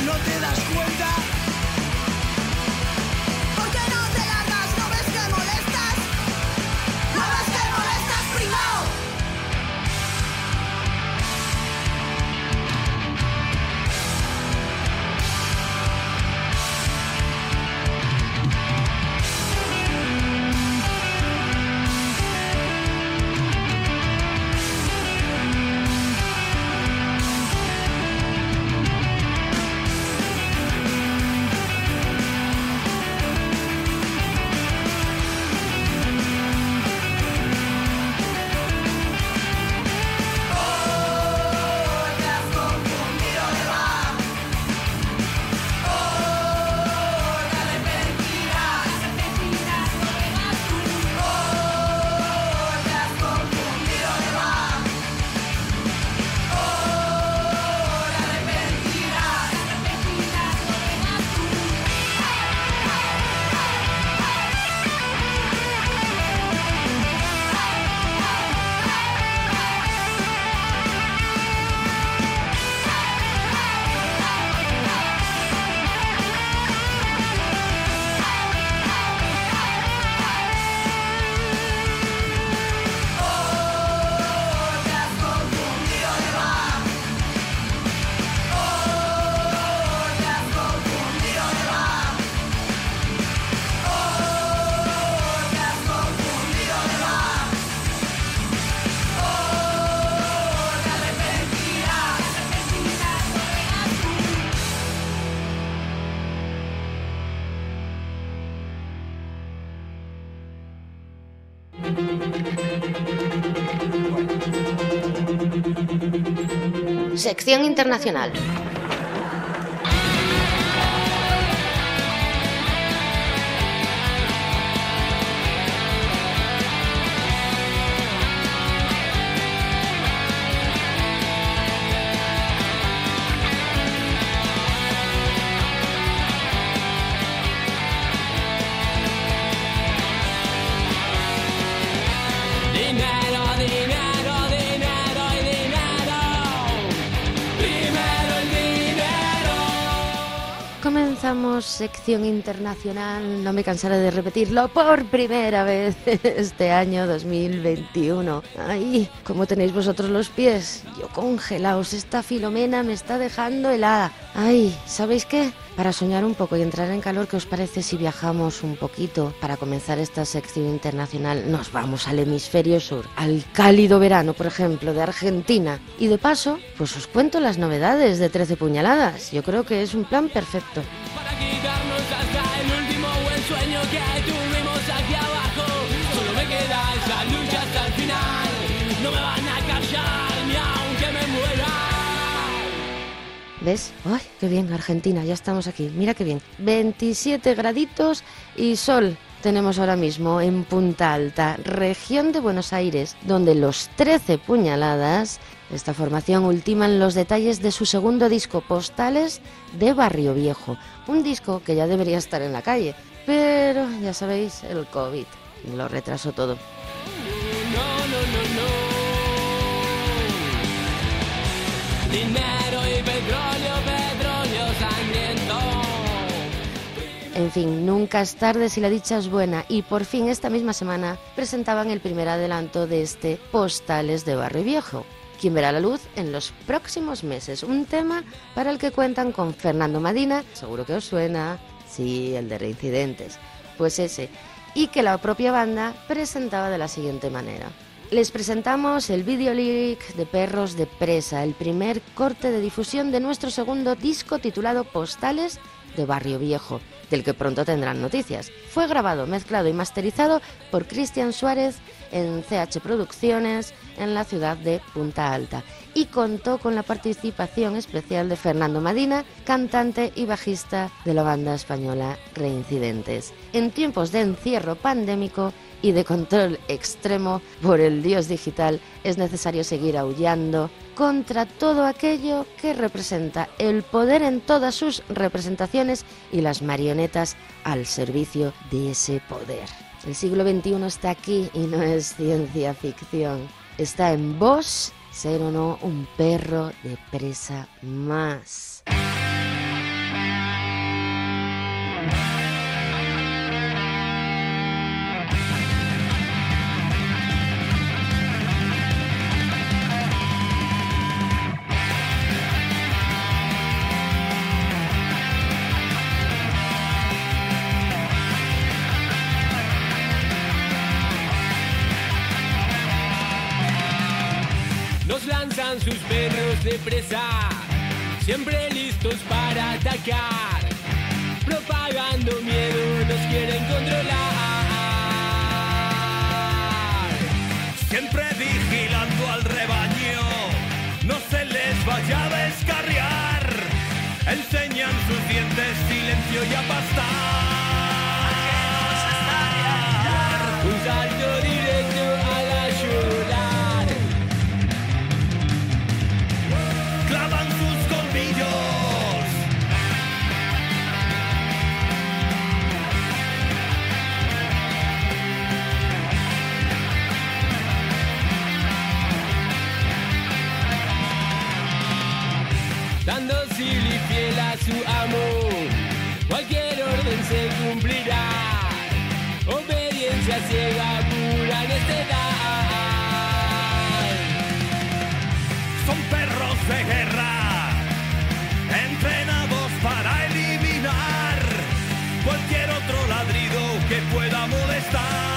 no te das cuenta Sección internacional. Sección internacional, no me cansaré de repetirlo por primera vez este año 2021. Ay, ¿cómo tenéis vosotros los pies? Yo congelaos, esta filomena me está dejando helada. Ay, ¿sabéis qué? Para soñar un poco y entrar en calor, ¿qué os parece si viajamos un poquito para comenzar esta sección internacional? Nos vamos al hemisferio sur, al cálido verano, por ejemplo, de Argentina. Y de paso, pues os cuento las novedades de 13 puñaladas. Yo creo que es un plan perfecto. Quitarnos hasta el último buen sueño que tuvimos aquí abajo. Solo me queda esa lucha hasta el final. No me van a callar ni aunque me muera. ¿Ves? ¡Ay, qué bien, Argentina! Ya estamos aquí. Mira qué bien. 27 graditos y sol tenemos ahora mismo en Punta Alta, región de Buenos Aires, donde los 13 puñaladas, esta formación ultiman los detalles de su segundo disco, Postales de Barrio Viejo. Un disco que ya debería estar en la calle, pero ya sabéis, el COVID lo retrasó todo. No, no, no, no. Dinero y petróleo, petróleo sangriento. En fin, nunca es tarde si la dicha es buena y por fin esta misma semana presentaban el primer adelanto de este Postales de Barrio Viejo, quien verá la luz en los próximos meses. Un tema para el que cuentan con Fernando Madina, seguro que os suena, sí, el de Reincidentes, pues ese, y que la propia banda presentaba de la siguiente manera. Les presentamos el video lyric de Perros de Presa, el primer corte de difusión de nuestro segundo disco titulado Postales de Barrio Viejo, del que pronto tendrán noticias. Fue grabado, mezclado y masterizado por Cristian Suárez en CH Producciones en la ciudad de Punta Alta y contó con la participación especial de Fernando Madina, cantante y bajista de la banda española Reincidentes. En tiempos de encierro pandémico y de control extremo por el dios digital, es necesario seguir aullando contra todo aquello que representa el poder en todas sus representaciones y las marionetas al servicio de ese poder. El siglo XXI está aquí y no es ciencia ficción. Está en vos ser o no un perro de presa más. De presa, siempre listos para atacar. Propagando miedo, nos quieren controlar. Siempre vigilando al rebaño, no se les vaya a descarriar. Enseñan sus dientes, silencio y a pastar. Su amo. Cualquier orden se cumplirá. Obediencia ciega, pura necedad. Son perros de guerra, entrenados para eliminar cualquier otro ladrido que pueda molestar.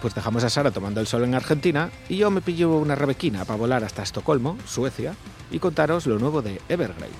Pues dejamos a Sara tomando el sol en Argentina y yo me pillo una rebequina para volar hasta Estocolmo, Suecia, y contaros lo nuevo de Evergrey.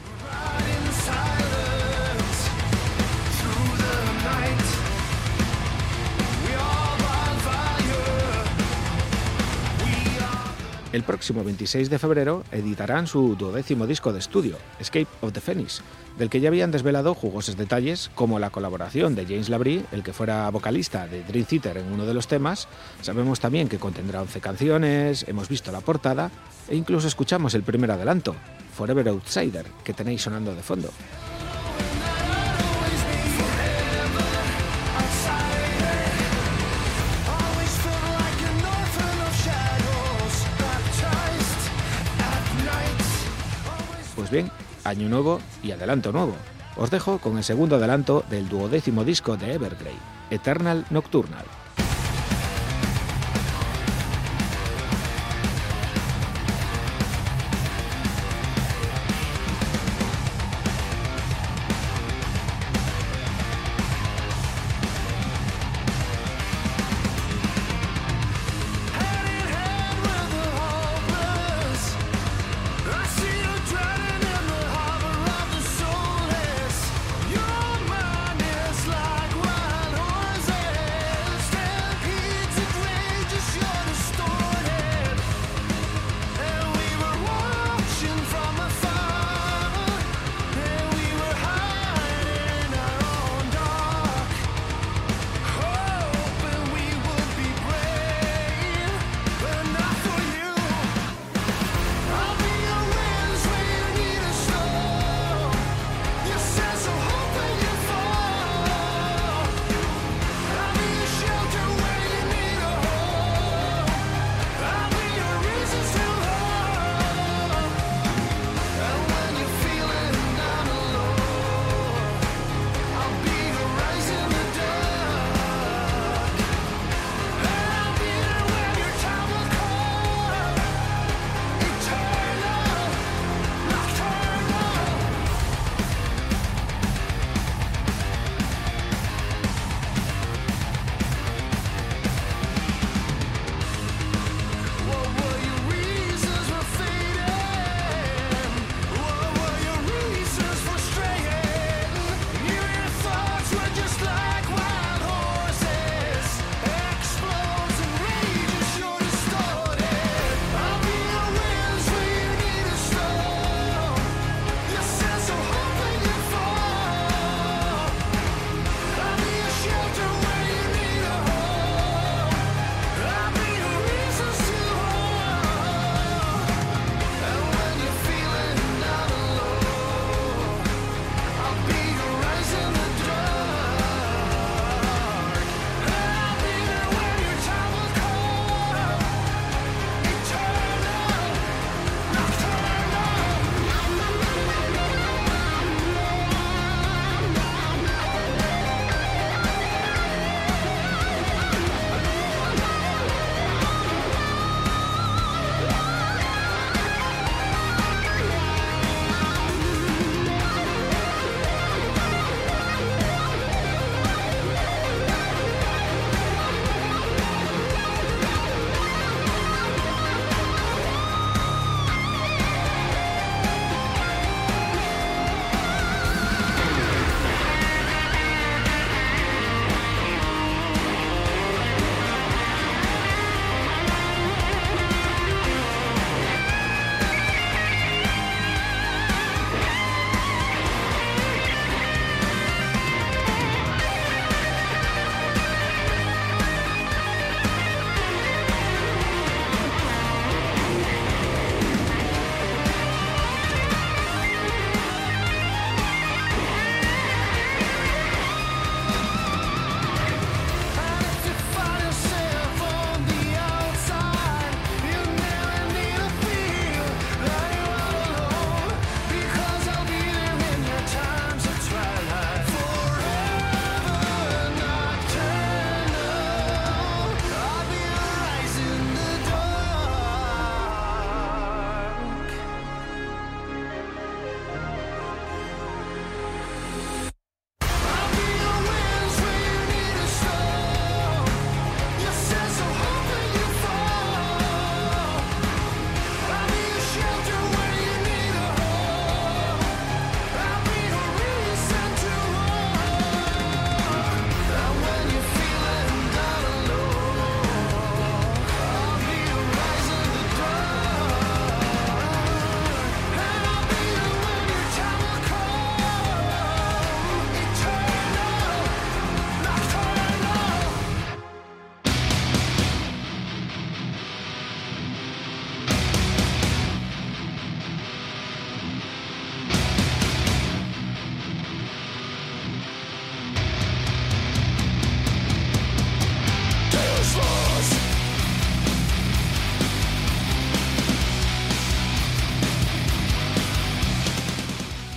El próximo 26 de febrero editarán su duodécimo disco de estudio, Escape of the Phoenix, del que ya habían desvelado jugosos detalles como la colaboración de James Labrie, el que fuera vocalista de Dream Theater en uno de los temas. Sabemos también que contendrá 11 canciones, hemos visto la portada e incluso escuchamos el primer adelanto, Forever Outsider, que tenéis sonando de fondo. Pues bien, año nuevo y adelanto nuevo. Os dejo con el segundo adelanto del duodécimo disco de Evergrey, Eternal Nocturnal.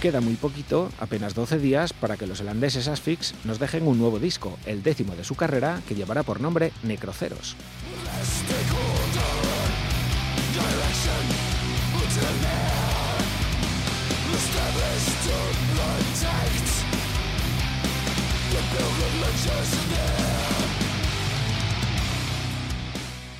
Queda muy poquito, apenas 12 días, para que los holandeses Asphyx nos dejen un nuevo disco, el décimo de su carrera, que llevará por nombre Necroceros.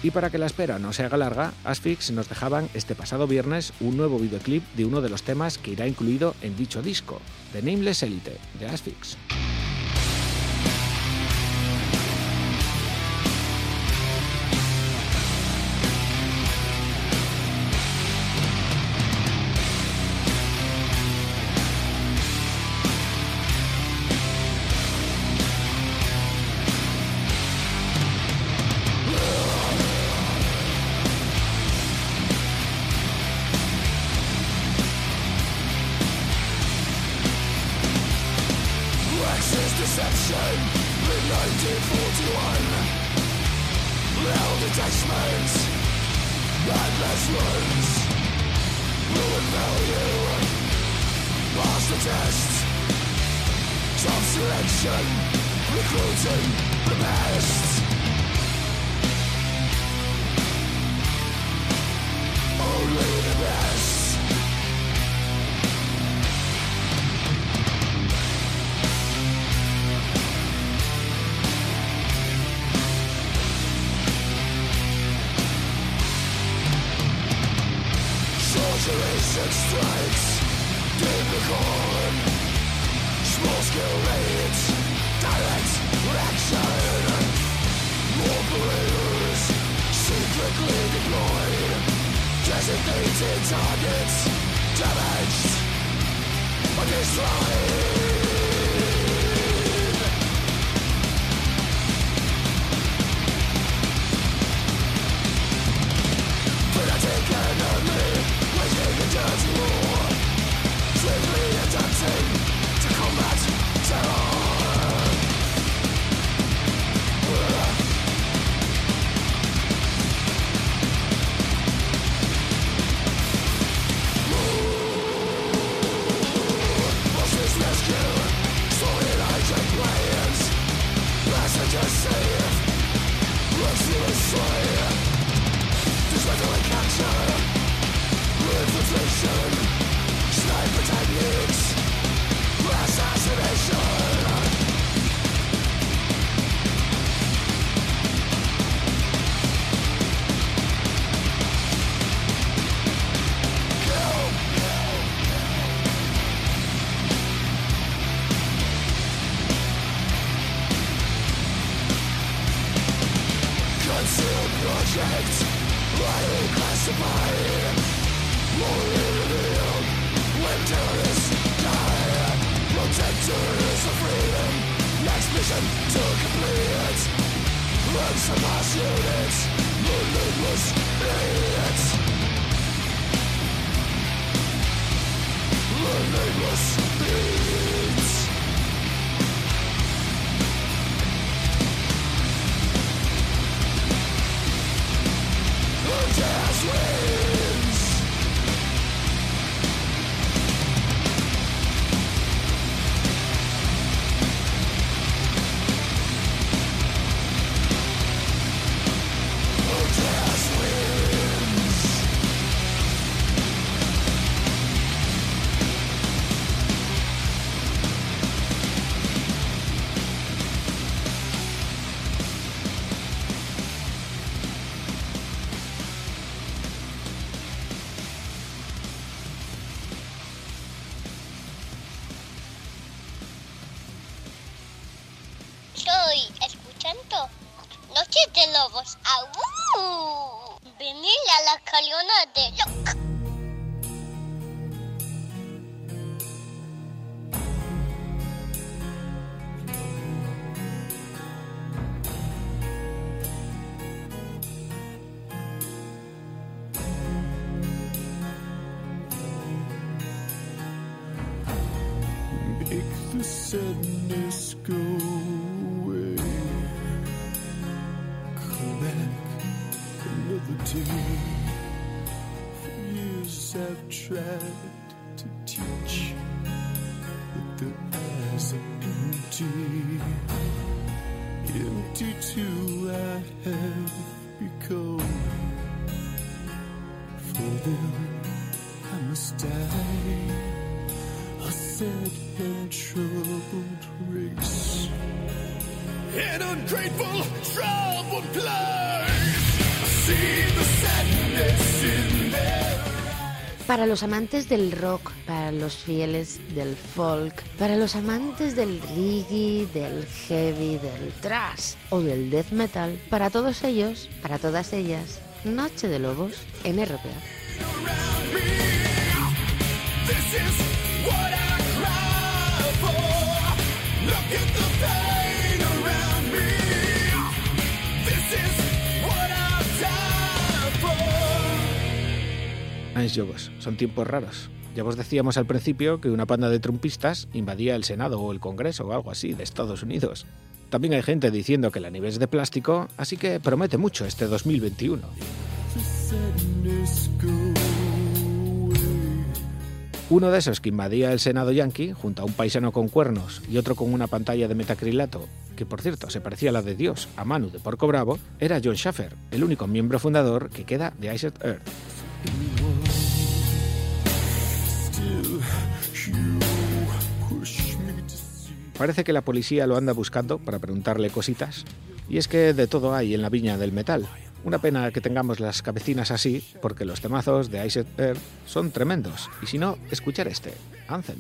Y para que la espera no se haga larga, Asphyx nos dejaban este pasado viernes un nuevo videoclip de uno de los temas que irá incluido en dicho disco, The Nameless Elite, de Asphyx. Para los amantes del rock, para los fieles del folk, para los amantes del reggae, del heavy, del thrash o del death metal, para todos ellos, para todas ellas, Noche de Lobos en RPA. Yogos, son tiempos raros. Ya os decíamos al principio que una panda de trumpistas invadía el Senado o el Congreso o algo así de Estados Unidos. También hay gente diciendo que la nieve es de plástico, así que promete mucho este 2021. The sadness go away. Uno de esos que invadía el Senado yankee, junto a un paisano con cuernos y otro con una pantalla de metacrilato, que por cierto se parecía a la de Dios, a Manu de Porco Bravo, era John Schaffer, el único miembro fundador que queda de Iced Earth. Parece que la policía lo anda buscando para preguntarle cositas. Y es que de todo hay en la viña del metal. Una pena que tengamos las cabecinas así, porque los temazos de Iced Earth son tremendos. Y si no, escuchar este, Anthem.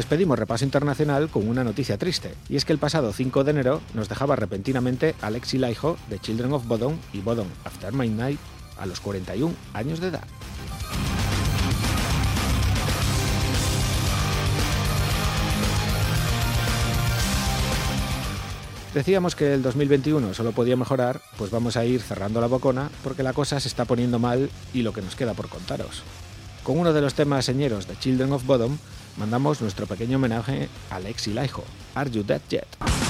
Despedimos repaso internacional con una noticia triste, y es que el pasado 5 de enero nos dejaba repentinamente Alexi Laiho de Children of Bodom y Bodom After Midnight a los 41 años de edad. Decíamos que el 2021 solo podía mejorar, pues vamos a ir cerrando la bocona porque la cosa se está poniendo mal y lo que nos queda por contaros. Con uno de los temas señeros de Children of Bodom, mandamos nuestro pequeño homenaje a Lexi Laiho. Are You Dead Yet?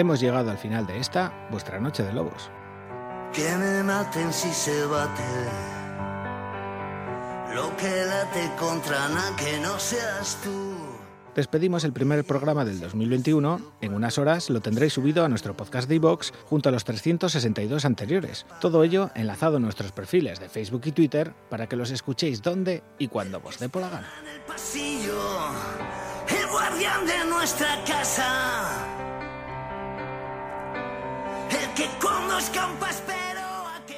Hemos llegado al final de esta, vuestra Noche de Lobos. Que me maten si se bate. Lo que late contra nada que no seas tú. Despedimos el primer programa del 2021. En unas horas lo tendréis subido a nuestro podcast de iVoox junto a los 362 anteriores. Todo ello enlazado en nuestros perfiles de Facebook y Twitter para que los escuchéis donde y cuando os dé por la gana. Pasillo, el guardián de nuestra casa.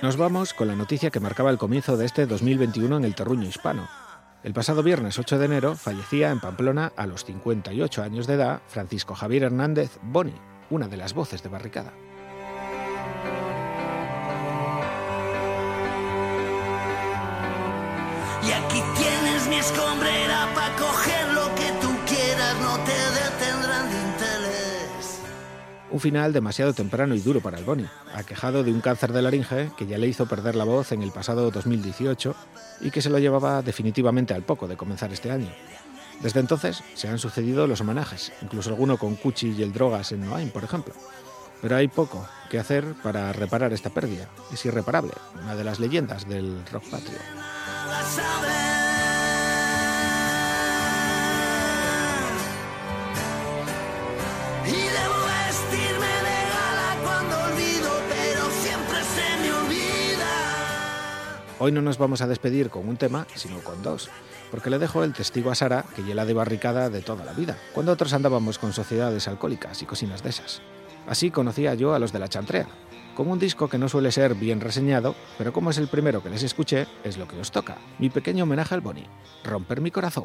Nos vamos con la noticia que marcaba el comienzo de este 2021 en el terruño hispano. El pasado viernes 8 de enero fallecía en Pamplona a los 58 años de edad Francisco Javier Hernández Boni, una de las voces de Barricada. Y aquí tienes mi escombrera para coger lo que tú quieras, no te detendrán. Un final demasiado temprano y duro para el Boni, aquejado de un cáncer de laringe que ya le hizo perder la voz en el pasado 2018 y que se lo llevaba definitivamente al poco de comenzar este año. Desde entonces se han sucedido los homenajes, incluso alguno con Cuchi y el Drogas en Noain, por ejemplo. Pero hay poco que hacer para reparar esta pérdida. Es irreparable, una de las leyendas del rock patrio. Hoy no nos vamos a despedir con un tema, sino con dos, porque le dejo el testigo a Sara que la de barricada de toda la vida, cuando otros andábamos con sociedades alcohólicas y cocinas de esas. Así conocía yo a los de la chantrea, con un disco que no suele ser bien reseñado, pero como es el primero que les escuché, es lo que os toca. Mi pequeño homenaje al Boni, Romper mi corazón.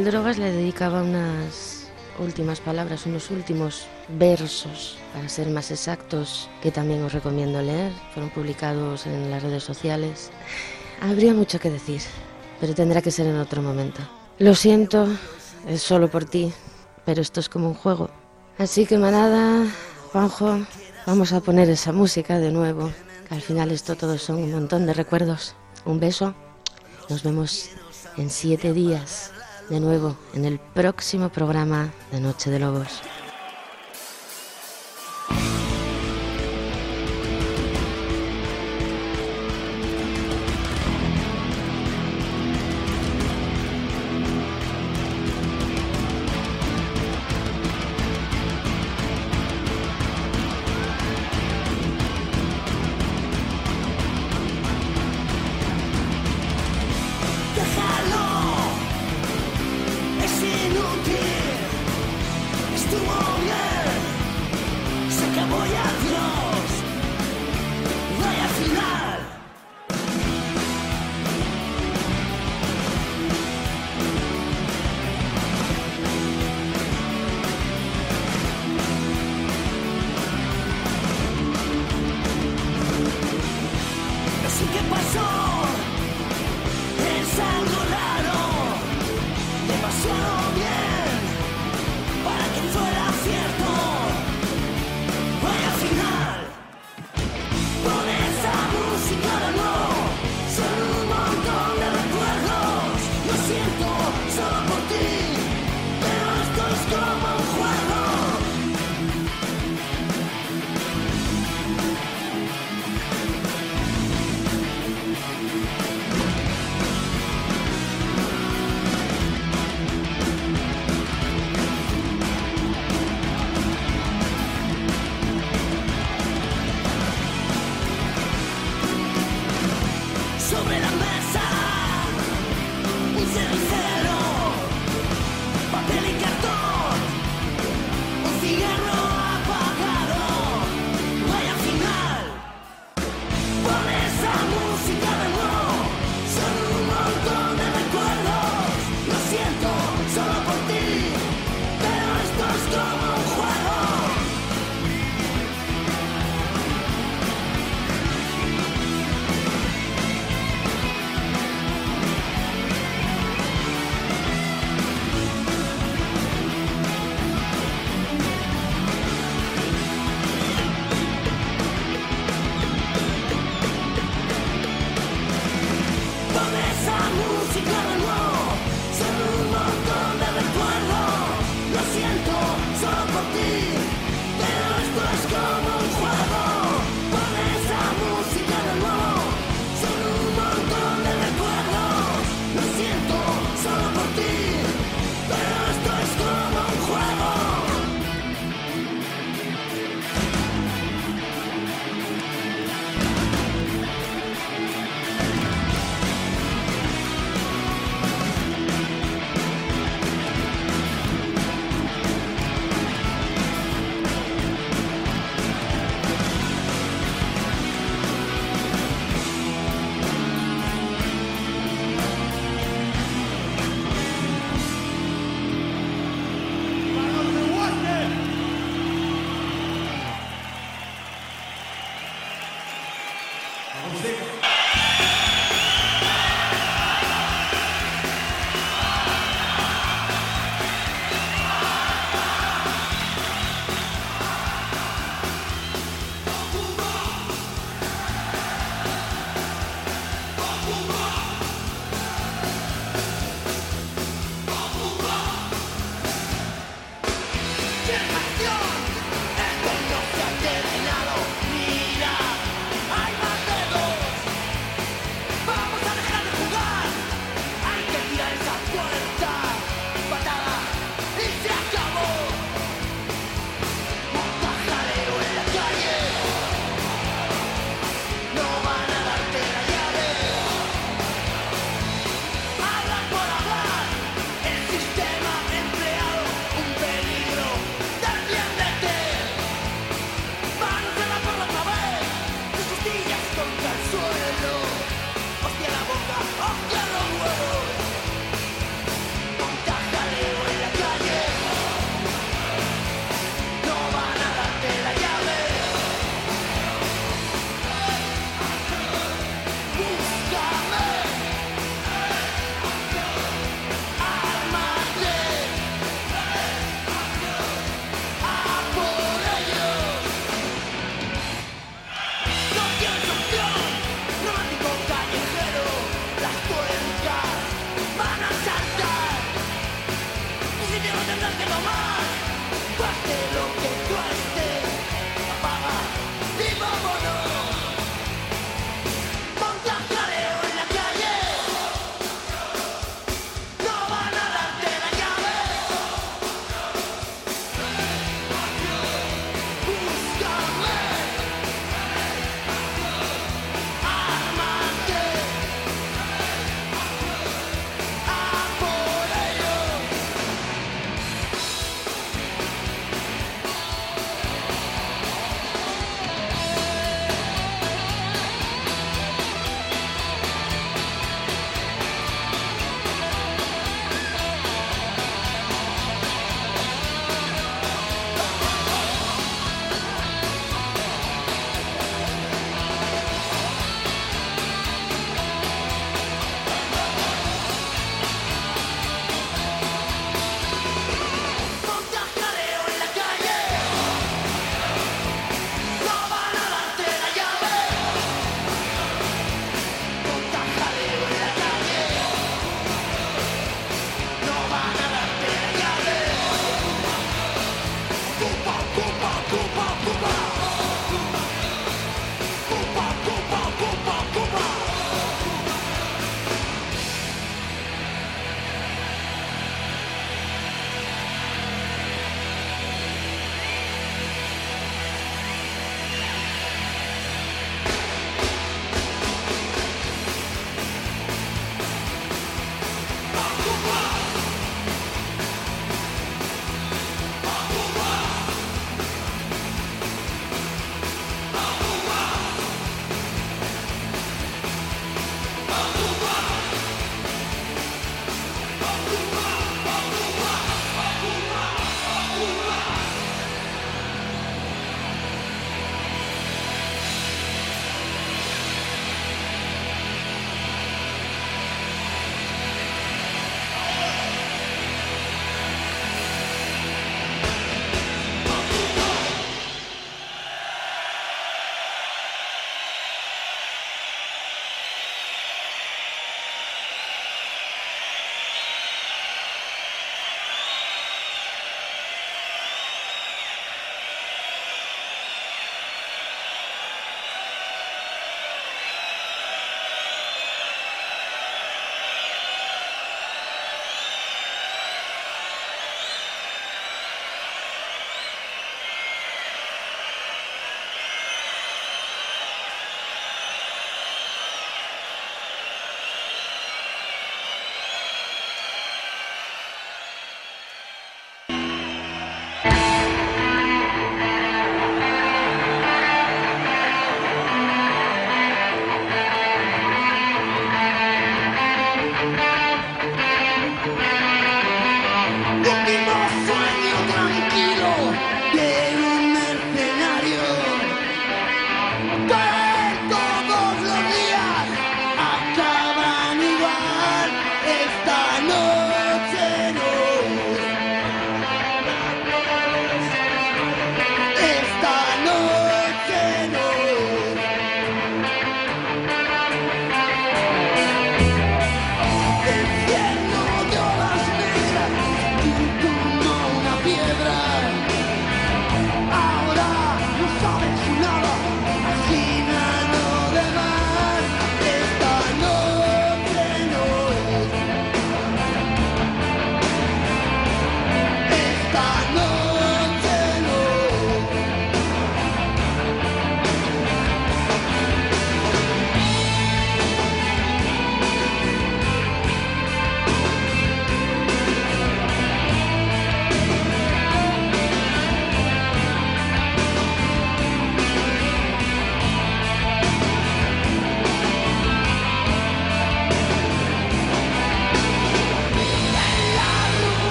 El Drogas le dedicaba unas últimas palabras, unos últimos versos, para ser más exactos, que también os recomiendo leer. Fueron publicados en las redes sociales. Habría mucho que decir, pero tendrá que ser en otro momento. Lo siento, es solo por ti, pero esto es como un juego. Así que manada, Juanjo, vamos a poner esa música de nuevo. que al final esto todo son un montón de recuerdos. Un beso. Nos vemos en siete días de nuevo en el próximo programa de Noche de Lobos.